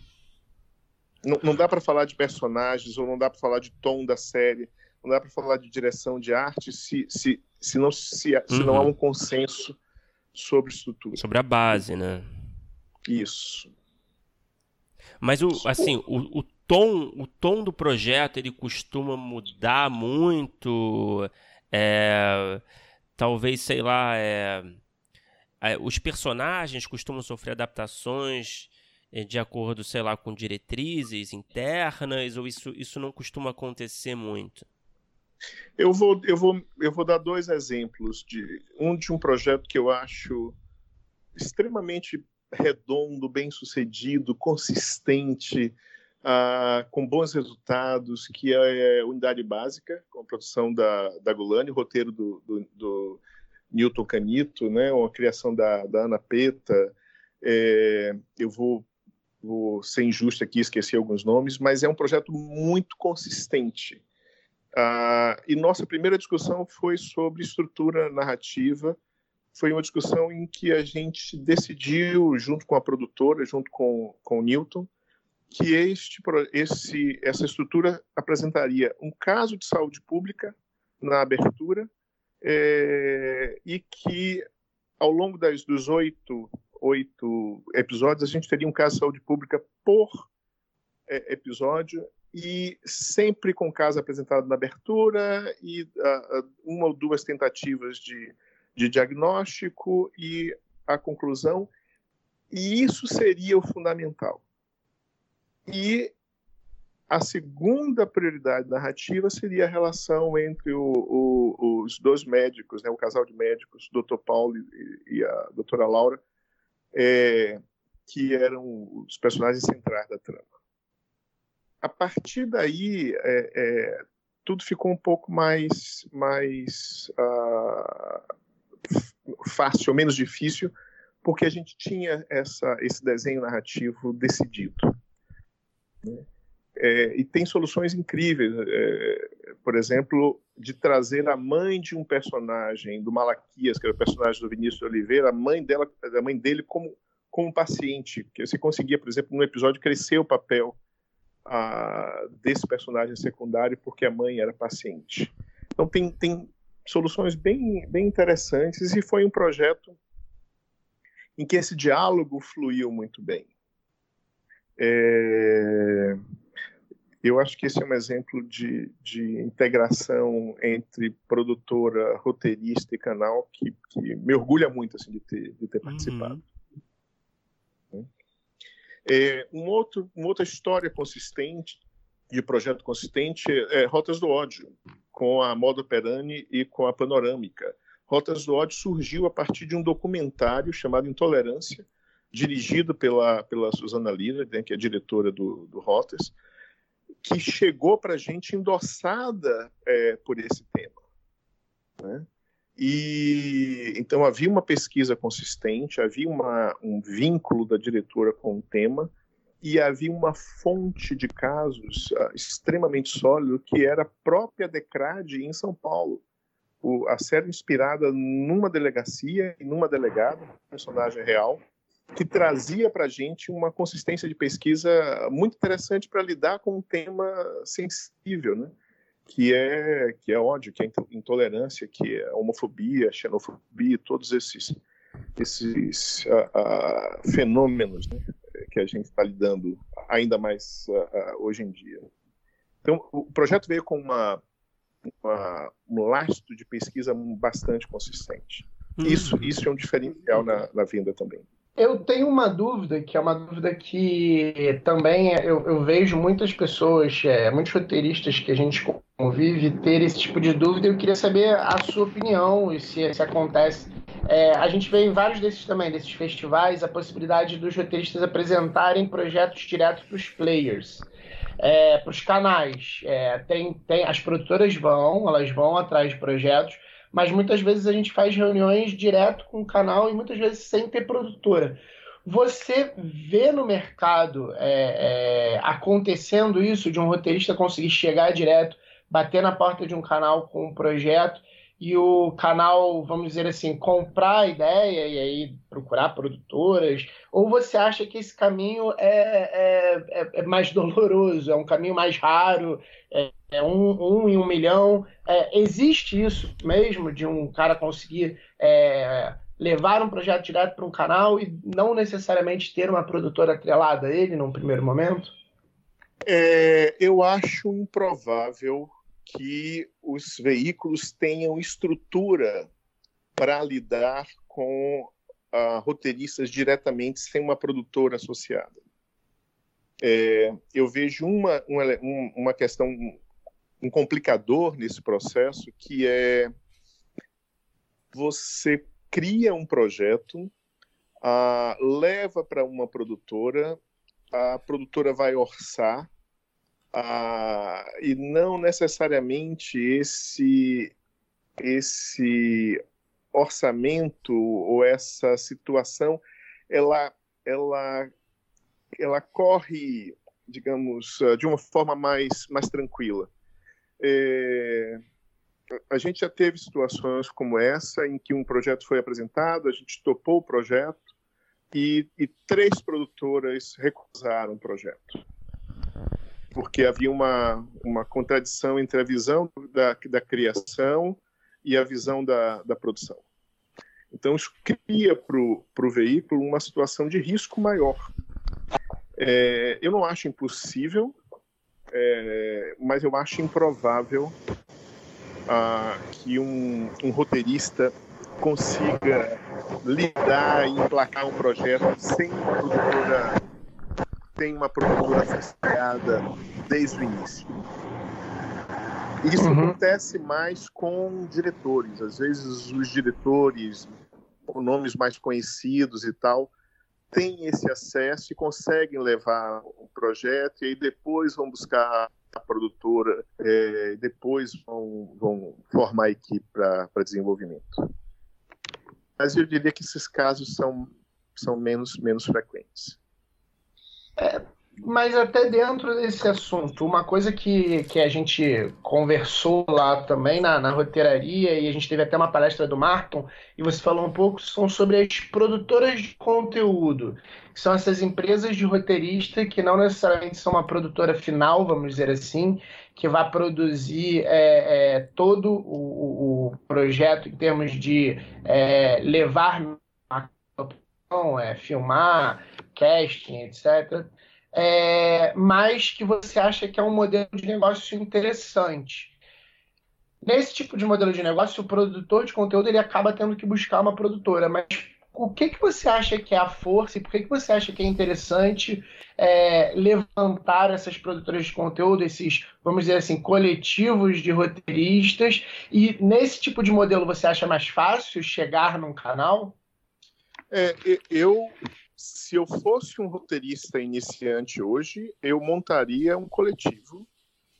Não, não dá para falar de personagens ou não dá para falar de tom da série, não dá para falar de direção de arte se, se, se, não, se, se não há uhum. um consenso sobre estrutura. Sobre a base, né? Isso. Mas o, assim, o, o, tom, o tom do projeto ele costuma mudar muito. É, talvez, sei lá, é, é, os personagens costumam sofrer adaptações é, de acordo, sei lá, com diretrizes internas, ou isso, isso não costuma acontecer muito? Eu vou, eu vou, eu vou dar dois exemplos de um de um projeto que eu acho extremamente redondo, bem sucedido, consistente, com bons resultados, que é a Unidade Básica, com a produção da, da Gulani, roteiro do, do, do Newton Canito, né, uma criação da, da Ana Peta. É, eu vou vou ser injusto aqui, esqueci alguns nomes, mas é um projeto muito consistente. Uh, e nossa primeira discussão foi sobre estrutura narrativa. Foi uma discussão em que a gente decidiu, junto com a produtora, junto com, com o Newton, que este, esse, essa estrutura apresentaria um caso de saúde pública na abertura é, e que, ao longo das, dos oito oito episódios, a gente teria um caso de saúde pública por é, episódio e sempre com caso apresentado na abertura e uh, uma ou duas tentativas de, de diagnóstico e a conclusão. E isso seria o fundamental. E a segunda prioridade narrativa seria a relação entre o, o, os dois médicos, né, o casal de médicos, o Dr. Paulo e, a doutora Laura, é, que eram os personagens centrais da trama. A partir daí, é, é, tudo ficou um pouco mais, mais uh, fácil, menos difícil, porque a gente tinha essa, esse desenho narrativo decidido. Né? É, e tem soluções incríveis, é, por exemplo, de trazer a mãe de um personagem, do Malaquias, que era o personagem do Vinícius Oliveira, a mãe, dela, a mãe dele como, como paciente, que você conseguia, por exemplo, no episódio crescer o papel a, desse personagem secundário porque a mãe era paciente. Então tem, tem soluções bem, bem interessantes e foi um projeto em que esse diálogo fluiu muito bem. É... Eu acho que esse é um exemplo de, de integração entre produtora, roteirista e canal que, que me orgulha muito assim, de, ter, de ter participado. Uhum. É, um outro, uma outra história consistente e projeto consistente é Rotas do Ódio, com a Moda Operani e com a Panorâmica. Rotas do Ódio surgiu a partir de um documentário chamado Intolerância, dirigido pela, pela Susana Lira, né, que é diretora do, do Rotas, que chegou para a gente endossada é, por esse tema. Né? E então havia uma pesquisa consistente, havia uma, um vínculo da diretora com o tema e havia uma fonte de casos uh, extremamente sólido que era a própria Decrade em São Paulo. O, a série inspirada numa delegacia e numa delegada, personagem real, que trazia para a gente uma consistência de pesquisa muito interessante para lidar com um tema sensível, né? que é que é ódio, que é intolerância, que é homofobia, xenofobia, todos esses esses uh, uh, fenômenos né? que a gente está lidando ainda mais uh, hoje em dia. Então, o projeto veio com uma, uma um lastro de pesquisa bastante consistente. Uhum. Isso, isso é um diferencial na, na venda também. Eu tenho uma dúvida, que é uma dúvida que também eu, eu vejo muitas pessoas, é, muitos roteiristas que a gente convive ter esse tipo de dúvida. Eu queria saber a sua opinião e se, se acontece. É, a gente vê em vários desses também, desses festivais, a possibilidade dos roteiristas apresentarem projetos direto para os players. É, para os canais. É, tem, tem, as produtoras vão, elas vão atrás de projetos, mas muitas vezes a gente faz reuniões direto com o canal e muitas vezes sem ter produtora. Você vê no mercado é, é, acontecendo isso de um roteirista conseguir chegar direto, bater na porta de um canal com um projeto e o canal, vamos dizer assim, comprar a ideia e aí procurar produtoras? Ou você acha que esse caminho é, é, é, é mais doloroso, é um caminho mais raro, é, é um, um em um milhão? É, existe isso mesmo, de um cara conseguir é, levar um projeto direto para um canal e não necessariamente ter uma produtora atrelada a ele num primeiro momento? eu acho improvável que os veículos tenham estrutura para lidar com uh, roteiristas diretamente sem uma produtora associada. É, eu vejo uma, uma, uma questão, um complicador nesse processo, que é você cria um projeto, leva para uma produtora, a produtora vai orçar, e não necessariamente esse esse orçamento ou essa situação ela ela ela corre digamos de uma forma mais mais tranquila é, a gente já teve situações como essa em que um projeto foi apresentado a gente topou o projeto e, e três produtoras recusaram o projeto porque havia uma, uma contradição entre a visão da, da criação e a visão da, da produção. Então, isso cria para o veículo uma situação de risco maior. É, eu não acho impossível, é, mas eu acho improvável ah, que um, um roteirista consiga lidar e emplacar um projeto sem uma produtora tem uma produtora associada desde o início. Isso uhum. acontece mais com diretores. Às vezes os diretores, com nomes mais conhecidos e tal, têm esse acesso e conseguem levar o projeto e aí depois vão buscar a produtora, é, depois vão, vão formar a equipe para desenvolvimento. Mas eu diria que esses casos são, são menos, menos frequentes. É, mas até dentro desse assunto, uma coisa que, que a gente conversou lá também na, na roteiraria, e a gente teve até uma palestra do Martin, e você falou um pouco, são sobre as produtoras de conteúdo, que são essas empresas de roteirista que não necessariamente são uma produtora final, vamos dizer assim, que vai produzir é, é, todo o, o, projeto em termos de é, levar a é, filmar, casting, etc. É, mas que você acha que é um modelo de negócio interessante. Nesse tipo de modelo de negócio, o produtor de conteúdo ele acaba tendo que buscar uma produtora. Mas o que, que você acha que é a força e por que, que você acha que é interessante é, levantar essas produtoras de conteúdo, esses, vamos dizer assim, coletivos de roteiristas? E nesse tipo de modelo você acha mais fácil chegar num canal? É, eu se eu fosse um roteirista iniciante hoje, eu montaria um coletivo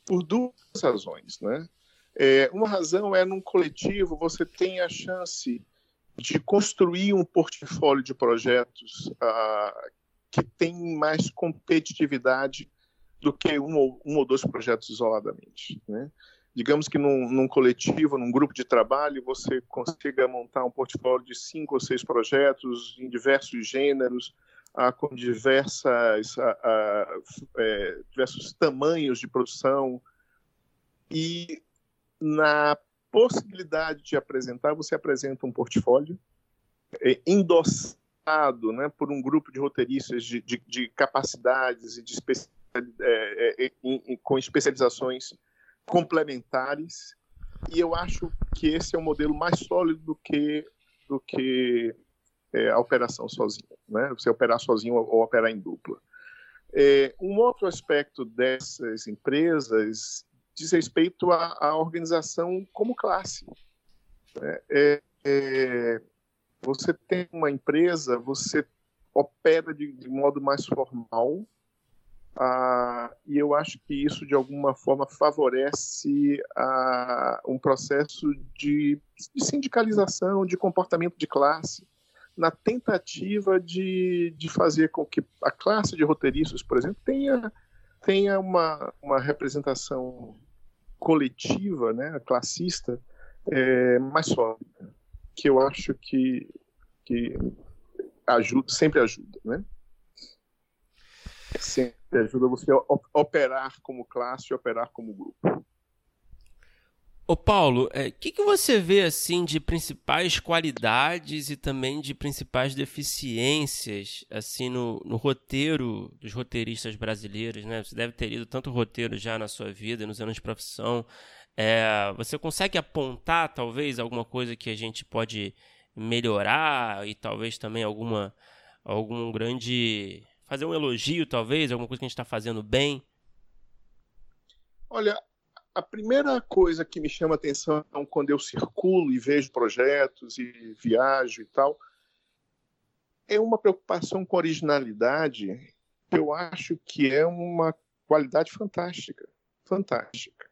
por duas razões, né? É, uma razão é num coletivo você tem a chance de construir um portfólio de projetos ah, que tem mais competitividade do que um ou, um ou dois projetos isoladamente, né? Digamos que num, num, coletivo, num grupo de trabalho, você consiga montar um portfólio de cinco ou seis projetos em diversos gêneros, ah, com diversas, ah, ah, é, diversos tamanhos de produção. E na possibilidade de apresentar, você apresenta um portfólio é, endossado né, por um grupo de roteiristas de, de, de capacidades e de especialidades é, é, com especializações complementares. E eu acho que esse é um modelo mais sólido do que, do que é, a operação sozinha, né? Você operar sozinho ou, ou operar em dupla. É, um outro aspecto dessas empresas diz respeito à, à organização como classe. Né? É, é, você tem uma empresa, você opera de, de modo mais formal, ah, e eu acho que isso de alguma forma favorece ah, um processo de, de, sindicalização, de comportamento de classe, na tentativa de, de fazer com que a classe de roteiristas, por exemplo, tenha, tenha uma, uma representação coletiva, né, classista, é, mais sólida, que eu acho que, que ajuda, sempre ajuda, né? Sempre ajuda você a operar como classe e operar como grupo. Ô Paulo, o é, que, que você vê assim de principais qualidades e também de principais deficiências assim no, no roteiro dos roteiristas brasileiros, né? Você deve ter lido tanto roteiro já na sua vida, nos anos de profissão. É, você consegue apontar talvez alguma coisa que a gente pode melhorar e talvez também alguma algum grande fazer um elogio talvez alguma coisa que a gente está fazendo bem? Olha, a primeira coisa que me chama atenção quando eu circulo e vejo projetos e viajo e tal é uma preocupação com originalidade eu acho que é uma qualidade fantástica, fantástica.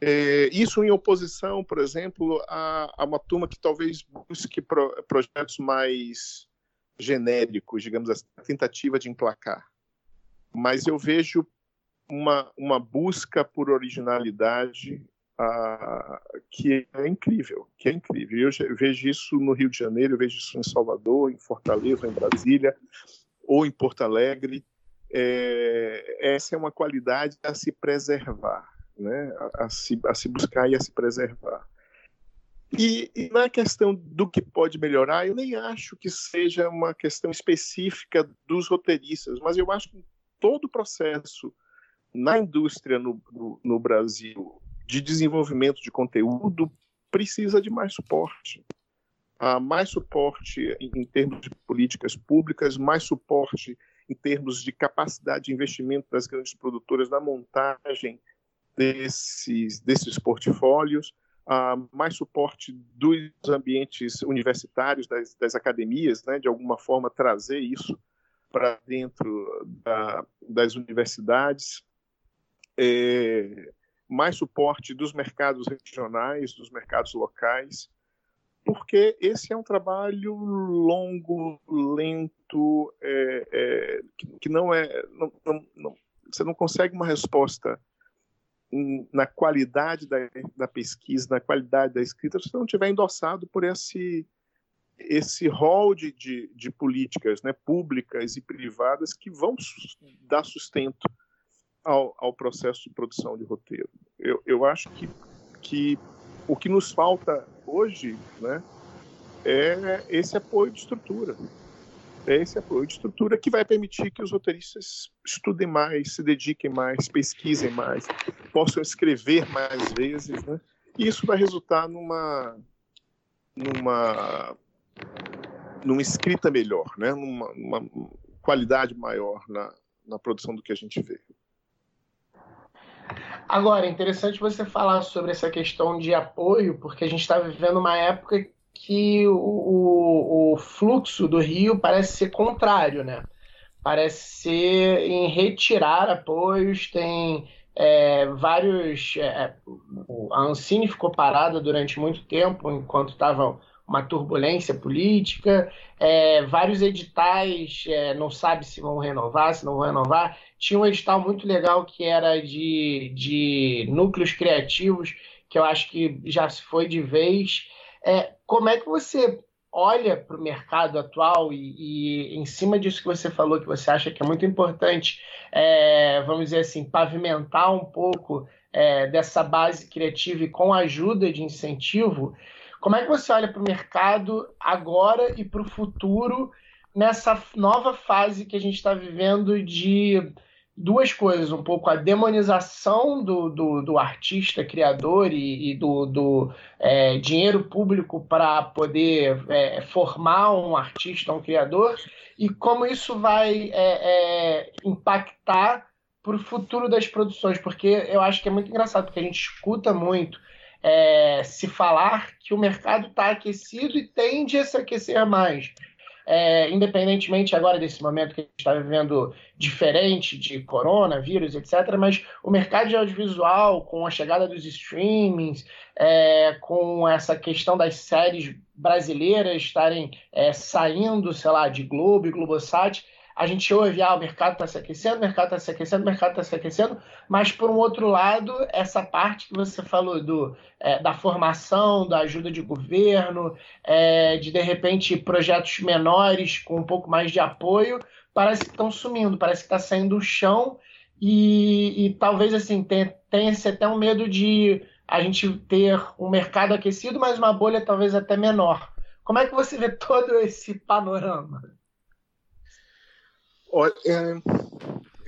É, isso em oposição, por exemplo, a, a, uma turma que talvez busque pro, projetos mais genéricos, digamos assim, tentativa de emplacar. Mas eu vejo uma, uma busca por originalidade uh, que é incrível, que é incrível. Eu vejo isso no Rio de Janeiro, eu vejo isso em Salvador, em Fortaleza, em Brasília ou em Porto Alegre. É, essa é uma qualidade a se preservar, né? a, a, se, a se buscar e a se preservar. E, e, na questão do que pode melhorar, eu nem acho que seja uma questão específica dos roteiristas, mas eu acho que todo o processo na indústria no, no, no Brasil de desenvolvimento de conteúdo precisa de mais suporte. Uh, mais suporte em, em, termos de políticas públicas, mais suporte em termos de capacidade de investimento das grandes produtoras na montagem desses, desses portfólios, uh, mais suporte dos ambientes universitários, das, das academias, né, de alguma forma trazer isso para dentro da, das universidades, é, mais suporte dos mercados regionais, dos mercados locais, porque esse é um trabalho longo, lento, é, é, que, que, não é. Não, não, não, você não consegue uma resposta na qualidade da, da, pesquisa, na qualidade da escrita, se não tiver endossado por esse esse rol de, de, de políticas né, públicas e privadas que vão dar sustento ao, ao processo de produção de roteiro. Eu, eu acho que, que o que nos falta hoje né, é esse apoio de estrutura. É esse apoio de estrutura que vai permitir que os roteiristas estudem mais, se dediquem mais, pesquisem mais, possam escrever mais vezes, né? E isso vai resultar numa numa numa escrita melhor, né? Numa, numa qualidade maior na, na produção do que a gente vê. Agora, é interessante você falar sobre essa questão de apoio, porque a gente está vivendo uma época que o, o, fluxo do Rio parece ser contrário, né? Parece ser em retirar apoios, tem é, vários. É, a Ancine ficou parada durante muito tempo, enquanto estava uma turbulência política, é, vários editais, é, não sabe se vão renovar, se não vão renovar. Tinha um edital muito legal que era de, de núcleos criativos, que eu acho que já se foi de vez. É, como é que você olha para o mercado atual e, e, em cima disso que você falou, que você acha que é muito importante, é, vamos dizer assim, pavimentar um pouco é, dessa base criativa e com a ajuda de incentivo, como é que você olha para o mercado agora e para o futuro nessa nova fase que a gente está vivendo de duas coisas, um pouco a demonização do, do, do artista criador e, e do, do é, dinheiro público para poder é, formar um artista, um criador, e como isso vai é, é impactar para o futuro das produções, porque eu acho que é muito engraçado, porque a gente escuta muito é, se falar que o mercado está aquecido e tende a se aquecer mais é, independentemente agora desse momento que a gente está vivendo diferente de coronavírus, etc., mas o mercado de audiovisual, com a chegada dos streamings, é, com essa questão das séries brasileiras estarem é, saindo, sei lá, de Globo e Globosat, a gente ouve, ah, o mercado está se aquecendo, o mercado está se aquecendo, o mercado está se aquecendo, mas por um outro lado, essa parte que você falou do, é, da formação, da ajuda de governo, é, de de repente projetos menores com um pouco mais de apoio, parece que estão sumindo, parece que está saindo do chão e, e talvez assim tenha, tenha-se até um medo de a gente ter um mercado aquecido, mas uma bolha talvez até menor. Como é que você vê todo esse panorama? Olha,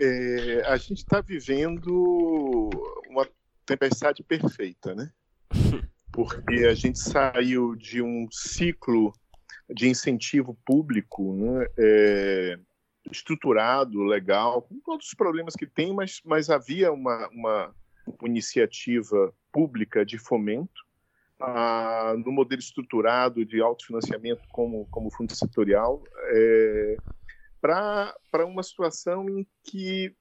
é, a gente está vivendo uma tempestade perfeita, né? Porque a gente saiu de um ciclo de incentivo público né, é, estruturado, legal, com todos os problemas que tem, mas, mas havia uma, uma iniciativa pública de fomento ah, no modelo estruturado de autofinanciamento como, como fundo setorial. É, para uma situação em que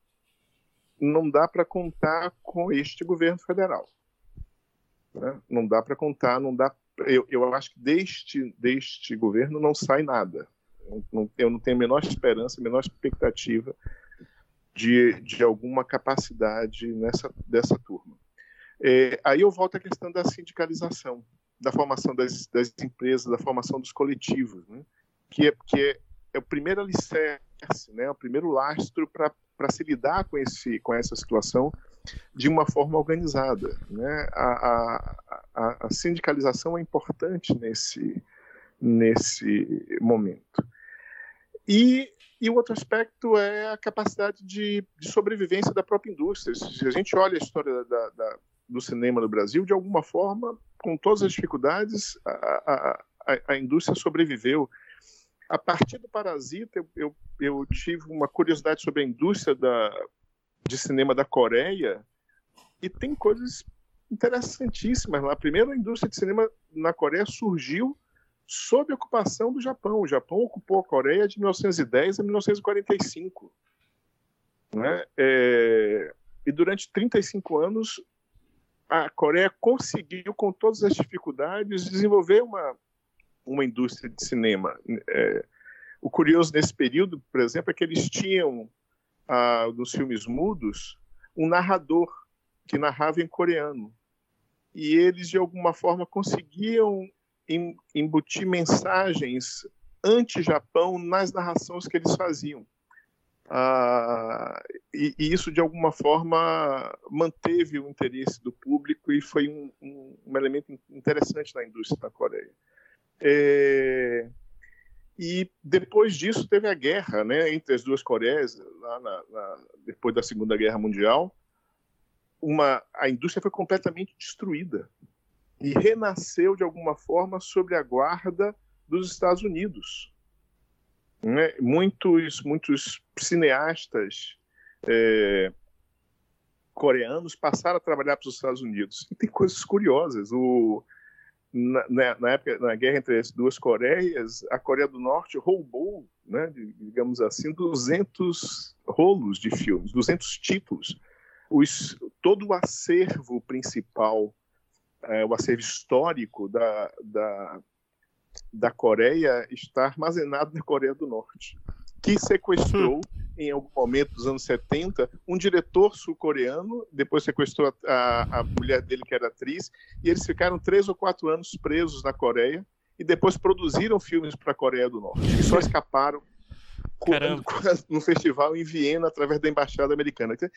não dá para contar com este governo federal. Né? Não dá para contar, não dá. Eu, eu acho que deste, deste governo não sai nada. Eu não, tenho a menor esperança, a menor expectativa de, de alguma capacidade nessa dessa turma. É, aí eu volto à questão da sindicalização, da formação das, das empresas, da formação dos coletivos, né? que, é, que é é o primeiro alicerce, né, o primeiro lastro para se lidar com, esse, com essa situação de uma forma organizada. Né? A, a, a, a sindicalização é importante nesse, nesse momento. E, e o outro aspecto é a capacidade de, de sobrevivência da própria indústria. Se a gente olha a história da, da, do cinema no Brasil, de alguma forma, com todas as dificuldades, a, a, a indústria sobreviveu a partir do Parasita, eu, eu, eu, tive uma curiosidade sobre a indústria da, de cinema da Coreia e tem coisas interessantíssimas lá. Primeiro, a indústria de cinema na Coreia surgiu sob a ocupação do Japão. O Japão ocupou a Coreia de 1910 a 1945. Né? É, e durante 35 anos, a Coreia conseguiu, com todas as dificuldades, desenvolver uma, uma indústria de cinema. É, o curioso nesse período, por exemplo, é que eles tinham, ah, nos filmes mudos, um narrador que narrava em coreano. E eles, de alguma forma, conseguiam embutir mensagens anti-Japão nas narrações que eles faziam. Ah, e, e, isso, de alguma forma, manteve o interesse do público e foi um, um, um elemento interessante na indústria da Coreia. É, e depois disso teve a guerra né, entre as duas Coreias, lá na, na, depois da Segunda Guerra Mundial. Uma, a indústria foi completamente destruída e renasceu de alguma forma sob a guarda dos Estados Unidos. Né? Muitos, muitos cineastas é, coreanos passaram a trabalhar para os Estados Unidos. E tem coisas curiosas. O, na, na, época, na guerra entre as duas Coreias, a Coreia do Norte roubou, né, digamos assim, 200 rolos de filmes, 200 títulos. Os, todo o acervo principal, é, o acervo histórico da, da, da Coreia está armazenado na Coreia do Norte, que sequestrou em algum momento dos anos 70, um diretor sul-coreano, depois sequestrou a, a, a, mulher dele, que era atriz, e eles ficaram três ou quatro anos presos na Coreia, e depois produziram filmes para a Coreia do Norte, e só escaparam no festival em Viena, através da Embaixada Americana. tem,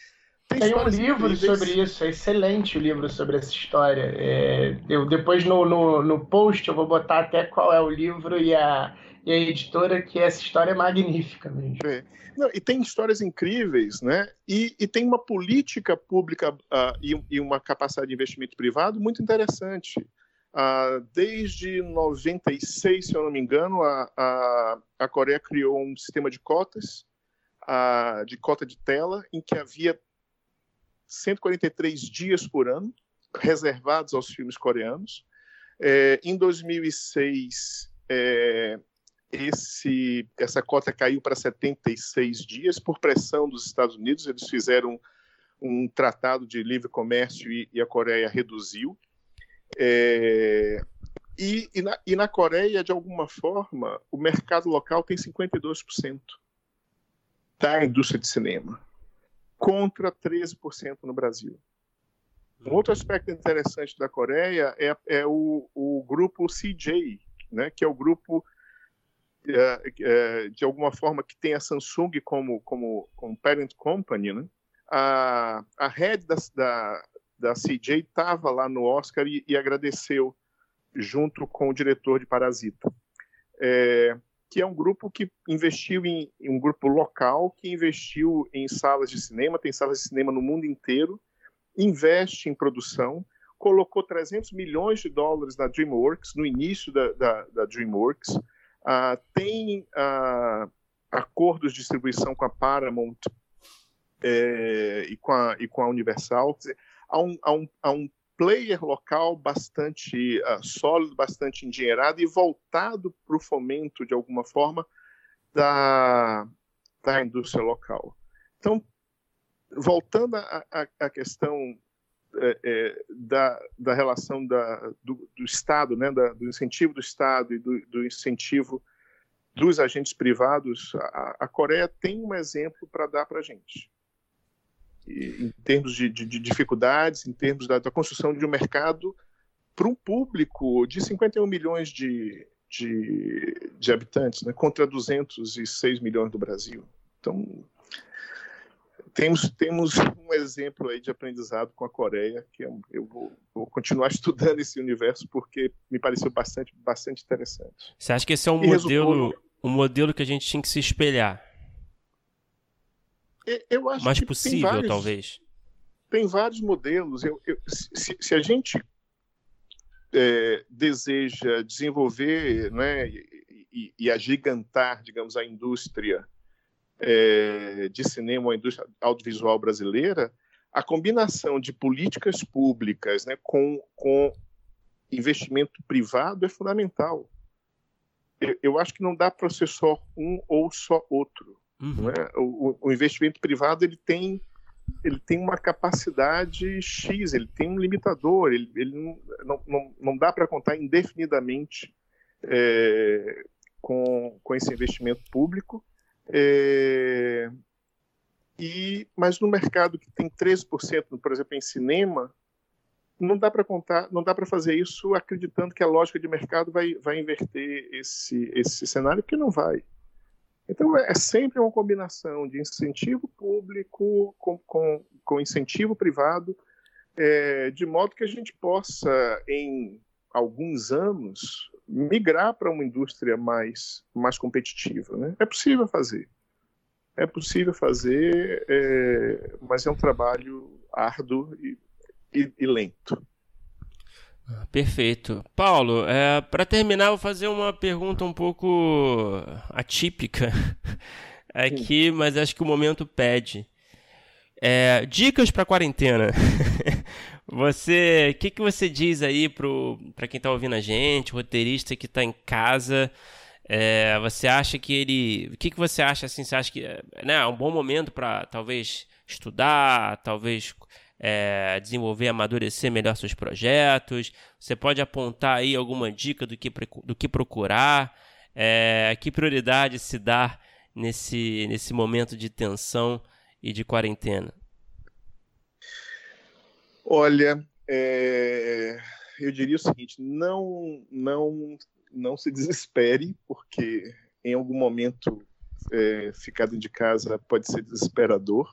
tem um livro incríveis. sobre isso, é excelente o livro sobre essa história. É, eu depois no, no, no, post eu vou botar até qual é o livro e a, e a editora, que essa história é magnífica mesmo. É. Não, e tem histórias incríveis, né? E, e tem uma política pública uh, e, e, uma capacidade de investimento privado muito interessante. Uh, desde 96, se eu não me engano, a, a, a Coreia criou um sistema de cotas, uh, de cota de tela, em que havia 143 dias por ano reservados aos filmes coreanos. É, em 2006, é, esse, essa cota caiu para 76 dias por pressão dos Estados Unidos. Eles fizeram um tratado de livre comércio e, e a Coreia reduziu. É, e, e, na, e, na, Coreia, de alguma forma, o mercado local tem 52% da indústria de cinema contra 13% no Brasil. Um outro aspecto interessante da Coreia é, é o, o, grupo CJ, né, que é o grupo, de alguma forma, que tem a Samsung como, como, como parent company. Né? A, a head da, da, da CJ estava lá no Oscar e, e, agradeceu, junto com o diretor de Parasita. É, que é um grupo que investiu em, um grupo local que investiu em salas de cinema, tem salas de cinema no mundo inteiro, investe em produção, colocou 300 milhões de dólares na DreamWorks, no início da, da, da DreamWorks, uh, tem uh, acordos de distribuição com a Paramount é, e, com a, e com a Universal. Dizer, há, um, há, um, há um player local bastante uh, sólido, bastante endinheirado e voltado para o fomento, de alguma forma, da, da indústria local. Então, voltando à questão é, é, da, da relação da, do, do Estado, né, da, do incentivo do Estado e do, do incentivo dos agentes privados, a, a Coreia tem um exemplo para dar para a gente em termos de, de, de dificuldades, em termos da, da, construção de um mercado para um público de 51 milhões de, de, de habitantes, né, contra 206 milhões do Brasil. Então, temos, temos um exemplo aí de aprendizado com a Coreia, que eu, vou, vou, continuar estudando esse universo porque me pareceu bastante, bastante interessante. Você acha que esse é um modelo, resultou... um modelo que a gente tinha que se espelhar? Eu acho mais que possível, vários, talvez. Tem vários modelos. Eu, eu, se, se, a gente é, deseja desenvolver né, e, e, e, agigantar, digamos, a indústria é, de cinema, a indústria audiovisual brasileira, a combinação de políticas públicas né, com, com investimento privado é fundamental. Eu, eu acho que não dá para ser só um ou só outro. Uhum. É? O, o, investimento privado ele tem ele tem uma capacidade X, ele tem um limitador, ele, ele não, não, não dá para contar indefinidamente é, com, com esse investimento público. É, e, mas no mercado que tem 13%, por exemplo, em cinema, não dá para contar, não dá para fazer isso acreditando que a lógica de mercado vai, vai inverter esse, esse cenário, porque não vai. Então, é, é sempre uma combinação de incentivo público com, com, com incentivo privado, é, de modo que a gente possa, em alguns anos, migrar para uma indústria mais, mais competitiva. Né? É possível fazer. É possível fazer, é, mas é um trabalho árduo e, e, e lento. Perfeito. Paulo, é, para terminar, vou fazer uma pergunta um pouco atípica aqui, mas acho que o momento pede. É, dicas para quarentena. você, o que, que você diz aí para quem está ouvindo a gente, roteirista que está em casa? É, você acha que ele, o que, que você acha assim? Você acha que né, é um bom momento para talvez estudar, talvez é, desenvolver, amadurecer melhor seus projetos. Você pode apontar aí alguma dica do que, do que procurar, é, que prioridade se dá nesse, nesse momento de tensão e de quarentena. Olha, é, eu diria o seguinte: não, não, não se desespere, porque em algum momento é, ficar dentro de casa pode ser desesperador.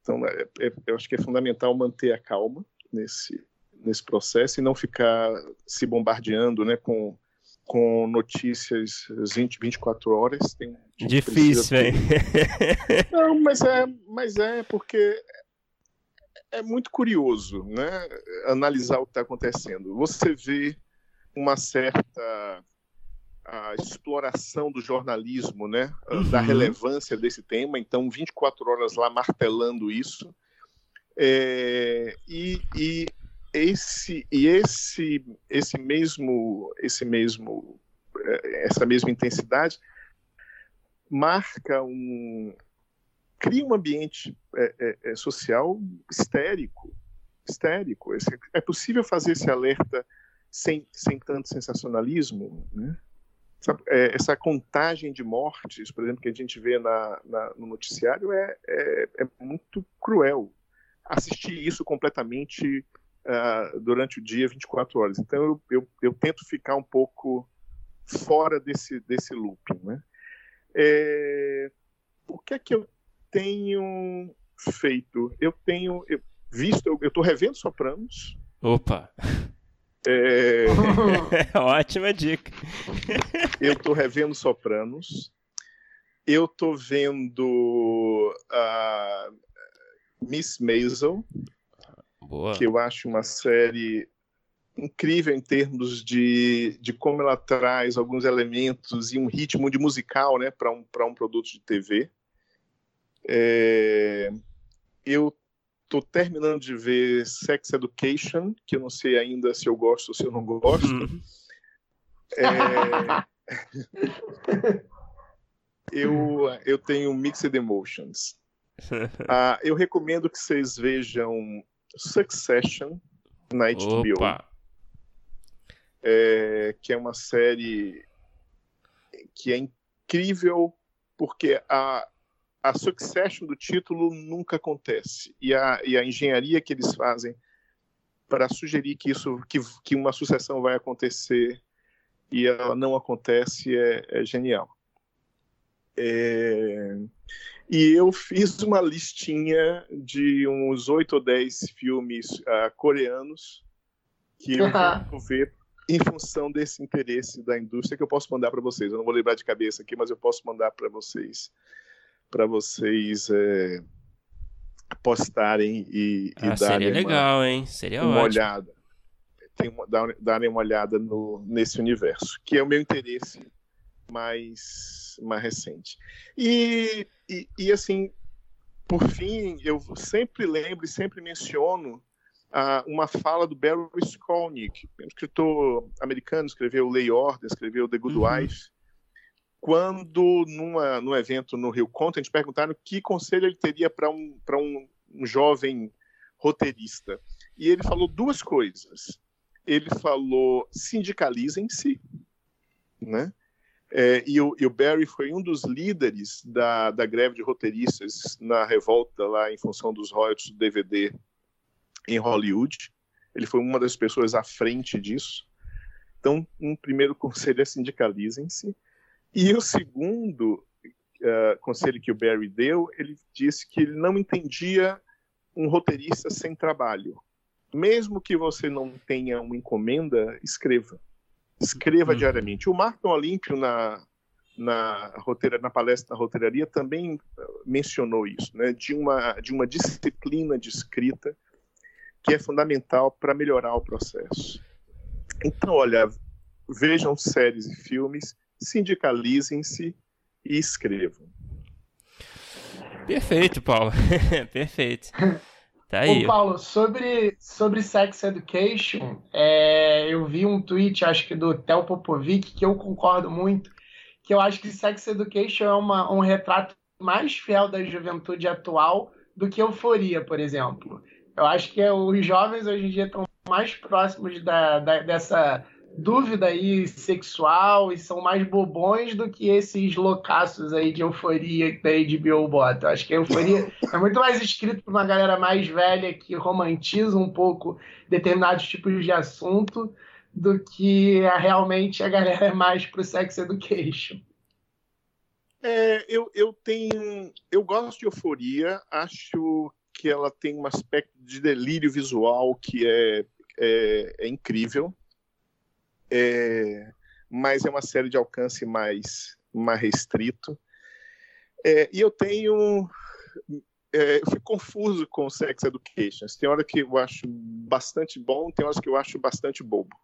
Então, é, é, eu acho que é fundamental manter a calma nesse, nesse processo e não ficar se bombardeando né, com, com notícias 20, 24 horas. Tem, Difícil, hein? Não, mas é, mas é porque é muito curioso né, analisar o que está acontecendo. Você vê uma certa a exploração do jornalismo, né, uhum. da relevância desse tema. Então, 24 horas lá martelando isso. É, e, e, esse e esse esse mesmo esse mesmo é, essa mesma intensidade marca um cria um ambiente é, é, é social histérico histérico é possível fazer esse alerta sem, sem tanto sensacionalismo né? essa, é, essa, contagem de mortes por exemplo que a gente vê na, na no noticiário é, é, é muito cruel assistir isso completamente uh, durante o dia 24 horas. Então eu, eu, eu, tento ficar um pouco fora desse, desse looping. Né? É, o que é que eu tenho feito? Eu tenho eu, visto, eu estou revendo Sopranos. Opa! É... Ótima dica. eu estou revendo Sopranos. Eu estou vendo uh, Miss Maisel, Boa. que eu acho uma série incrível em termos de, de como ela traz alguns elementos e um ritmo de musical né, para um, um produto de TV. É, eu estou terminando de ver Sex Education, que eu não sei ainda se eu gosto ou se eu não gosto. Uhum. É, eu, eu tenho Mixed Emotions. Uh, eu recomendo que vocês vejam Succession na HBO. É, que é uma série que é incrível porque a, a succession do título nunca acontece. E a, e a engenharia que eles fazem para sugerir que isso que, que uma sucessão vai acontecer e ela não acontece é, é genial. É, e eu fiz uma listinha de uns oito ou dez filmes uh, coreanos que eu vou ver em função desse interesse da indústria que eu posso mandar para vocês. Eu não vou lembrar de cabeça aqui, mas eu posso mandar para vocês para vocês é, postarem e, ah, e darem seria uma, legal, hein? Seria uma ótimo. olhada. Tem uma, darem uma olhada no, nesse universo, que é o meu interesse mais, mais recente. E, e, e, assim, por fim, eu sempre lembro e sempre menciono uma fala do Barry Skolnick, um escritor americano, escreveu Lei Order, escreveu The Good uhum. Wife, quando numa, num evento no Rio Content perguntaram que conselho ele teria para um, um, um jovem roteirista. E ele falou duas coisas. Ele falou sindicalizem-se, né? É, e, o, e, o, Barry foi um dos líderes da, da greve de roteiristas na revolta lá em função dos royalties do DVD em Hollywood. Ele foi uma das pessoas à frente disso. Então, um primeiro conselho é sindicalizem-se. E o segundo uh, conselho que o Barry deu, ele disse que ele não entendia um roteirista sem trabalho. Mesmo que você não tenha uma encomenda, escreva escreva uhum. diariamente. O Marco Olímpio, na, na, roteira, na palestra na roteiraria, também eh, mencionou isso, né, de, uma, de uma disciplina de escrita que é fundamental para melhorar o processo. Então, olha, vejam séries e filmes, sindicalizem-se e escrevam. Perfeito, Paulo. Perfeito. Tá aí. Ô, Paulo, sobre, sobre Sex Education, é, eu vi um tweet, acho que do Tel Popovic, que eu concordo muito, que eu acho que Sex Education é uma, um retrato mais fiel da juventude atual do que Euforia, por exemplo. Eu acho que os jovens hoje em dia estão mais próximos da, da, dessa dúvida aí sexual e são mais bobões do que esses loucaços aí de euforia da HBO bota. Acho que a euforia é muito mais escrito para uma galera mais velha que romantiza um pouco determinados tipos de assunto do que a, realmente a galera é mais pro sex education. É, eu, eu tenho. Eu gosto de euforia, acho que ela tem um aspecto de delírio visual que é, é, é incrível, é, mas é uma série de alcance mais, mais restrito. É, e eu tenho. É, eu fico confuso com Sex Education. Tem hora que eu acho bastante bom, tem horas que eu acho bastante bobo.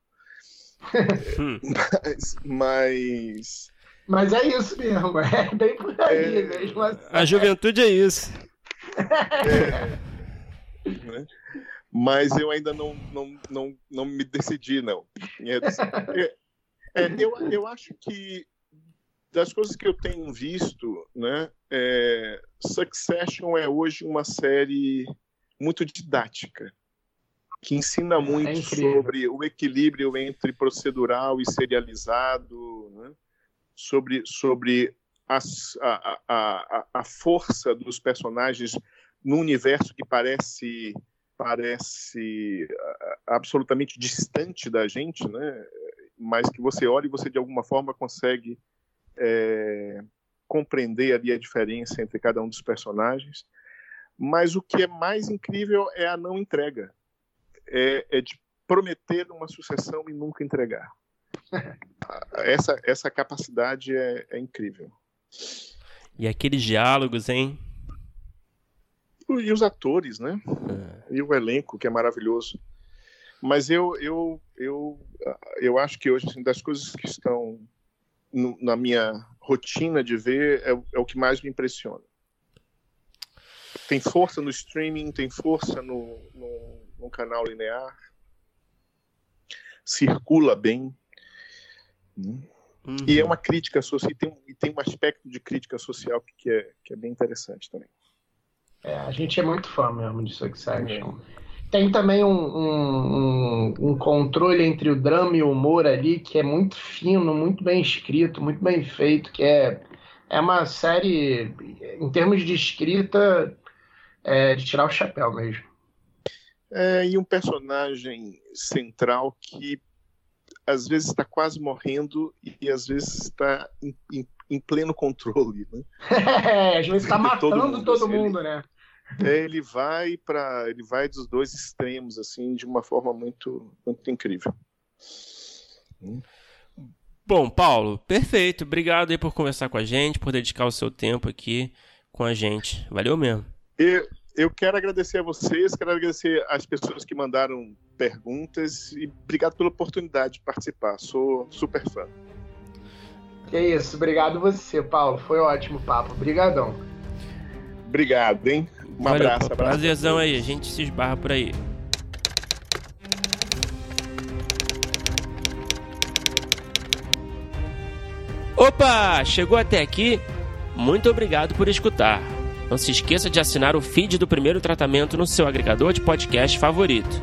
Hum. mas, mas. Mas é isso mesmo, é bem por aí é... mesmo. Assim. A juventude é isso. É, né? Mas eu ainda não, não, não, não me decidi, não. É, é, é, eu, eu acho que das coisas que eu tenho visto, né, é, Succession é hoje uma série muito didática, que ensina é muito sobre o equilíbrio entre procedural e serializado, né, sobre, sobre as, a, a, a força dos personagens no universo que parece parece absolutamente distante da gente, né? mas que você olha e você de alguma forma consegue é, compreender ali a diferença entre cada um dos personagens. Mas o que é mais incrível é a não entrega. É, é de prometer uma sucessão e nunca entregar. essa, essa capacidade é, é incrível. E aqueles diálogos, hein? E os atores, né? É. E o elenco, que é maravilhoso. Mas eu, eu, eu, eu acho que hoje, assim, das coisas que estão no, na minha rotina de ver, é, é, o que mais me impressiona. Tem força no streaming, tem força no, no, no canal linear, circula bem. Uhum. E é uma crítica social, e tem, e tem um aspecto de crítica social que é, que é bem interessante também. É, a gente é muito fã mesmo de Succession. É. Tem também um, um, um, controle entre o drama e o humor ali que é muito fino, muito bem escrito, muito bem feito, que é, é uma série, em termos de escrita, é de tirar o chapéu mesmo. É, e um personagem central que às vezes está quase morrendo e às vezes está em, em, em pleno controle. Né? É, às vezes está matando todo mundo, todo mundo ele, né? É, ele vai para ele vai dos dois extremos assim de uma forma muito muito incrível. Bom, Paulo, perfeito. Obrigado aí por conversar com a gente, por dedicar o seu tempo aqui com a gente. Valeu mesmo. Eu, eu quero agradecer a vocês, quero agradecer as pessoas que mandaram perguntas e obrigado pela oportunidade de participar. Sou super fã. Que isso, obrigado você, Paulo. Foi ótimo o papo. Obrigadão. Obrigado, hein? Um Valeu, abraço, abraço. Prazerzão aí, a gente se esbarra por aí. Opa, chegou até aqui? Muito obrigado por escutar. Não se esqueça de assinar o feed do primeiro tratamento no seu agregador de podcast favorito.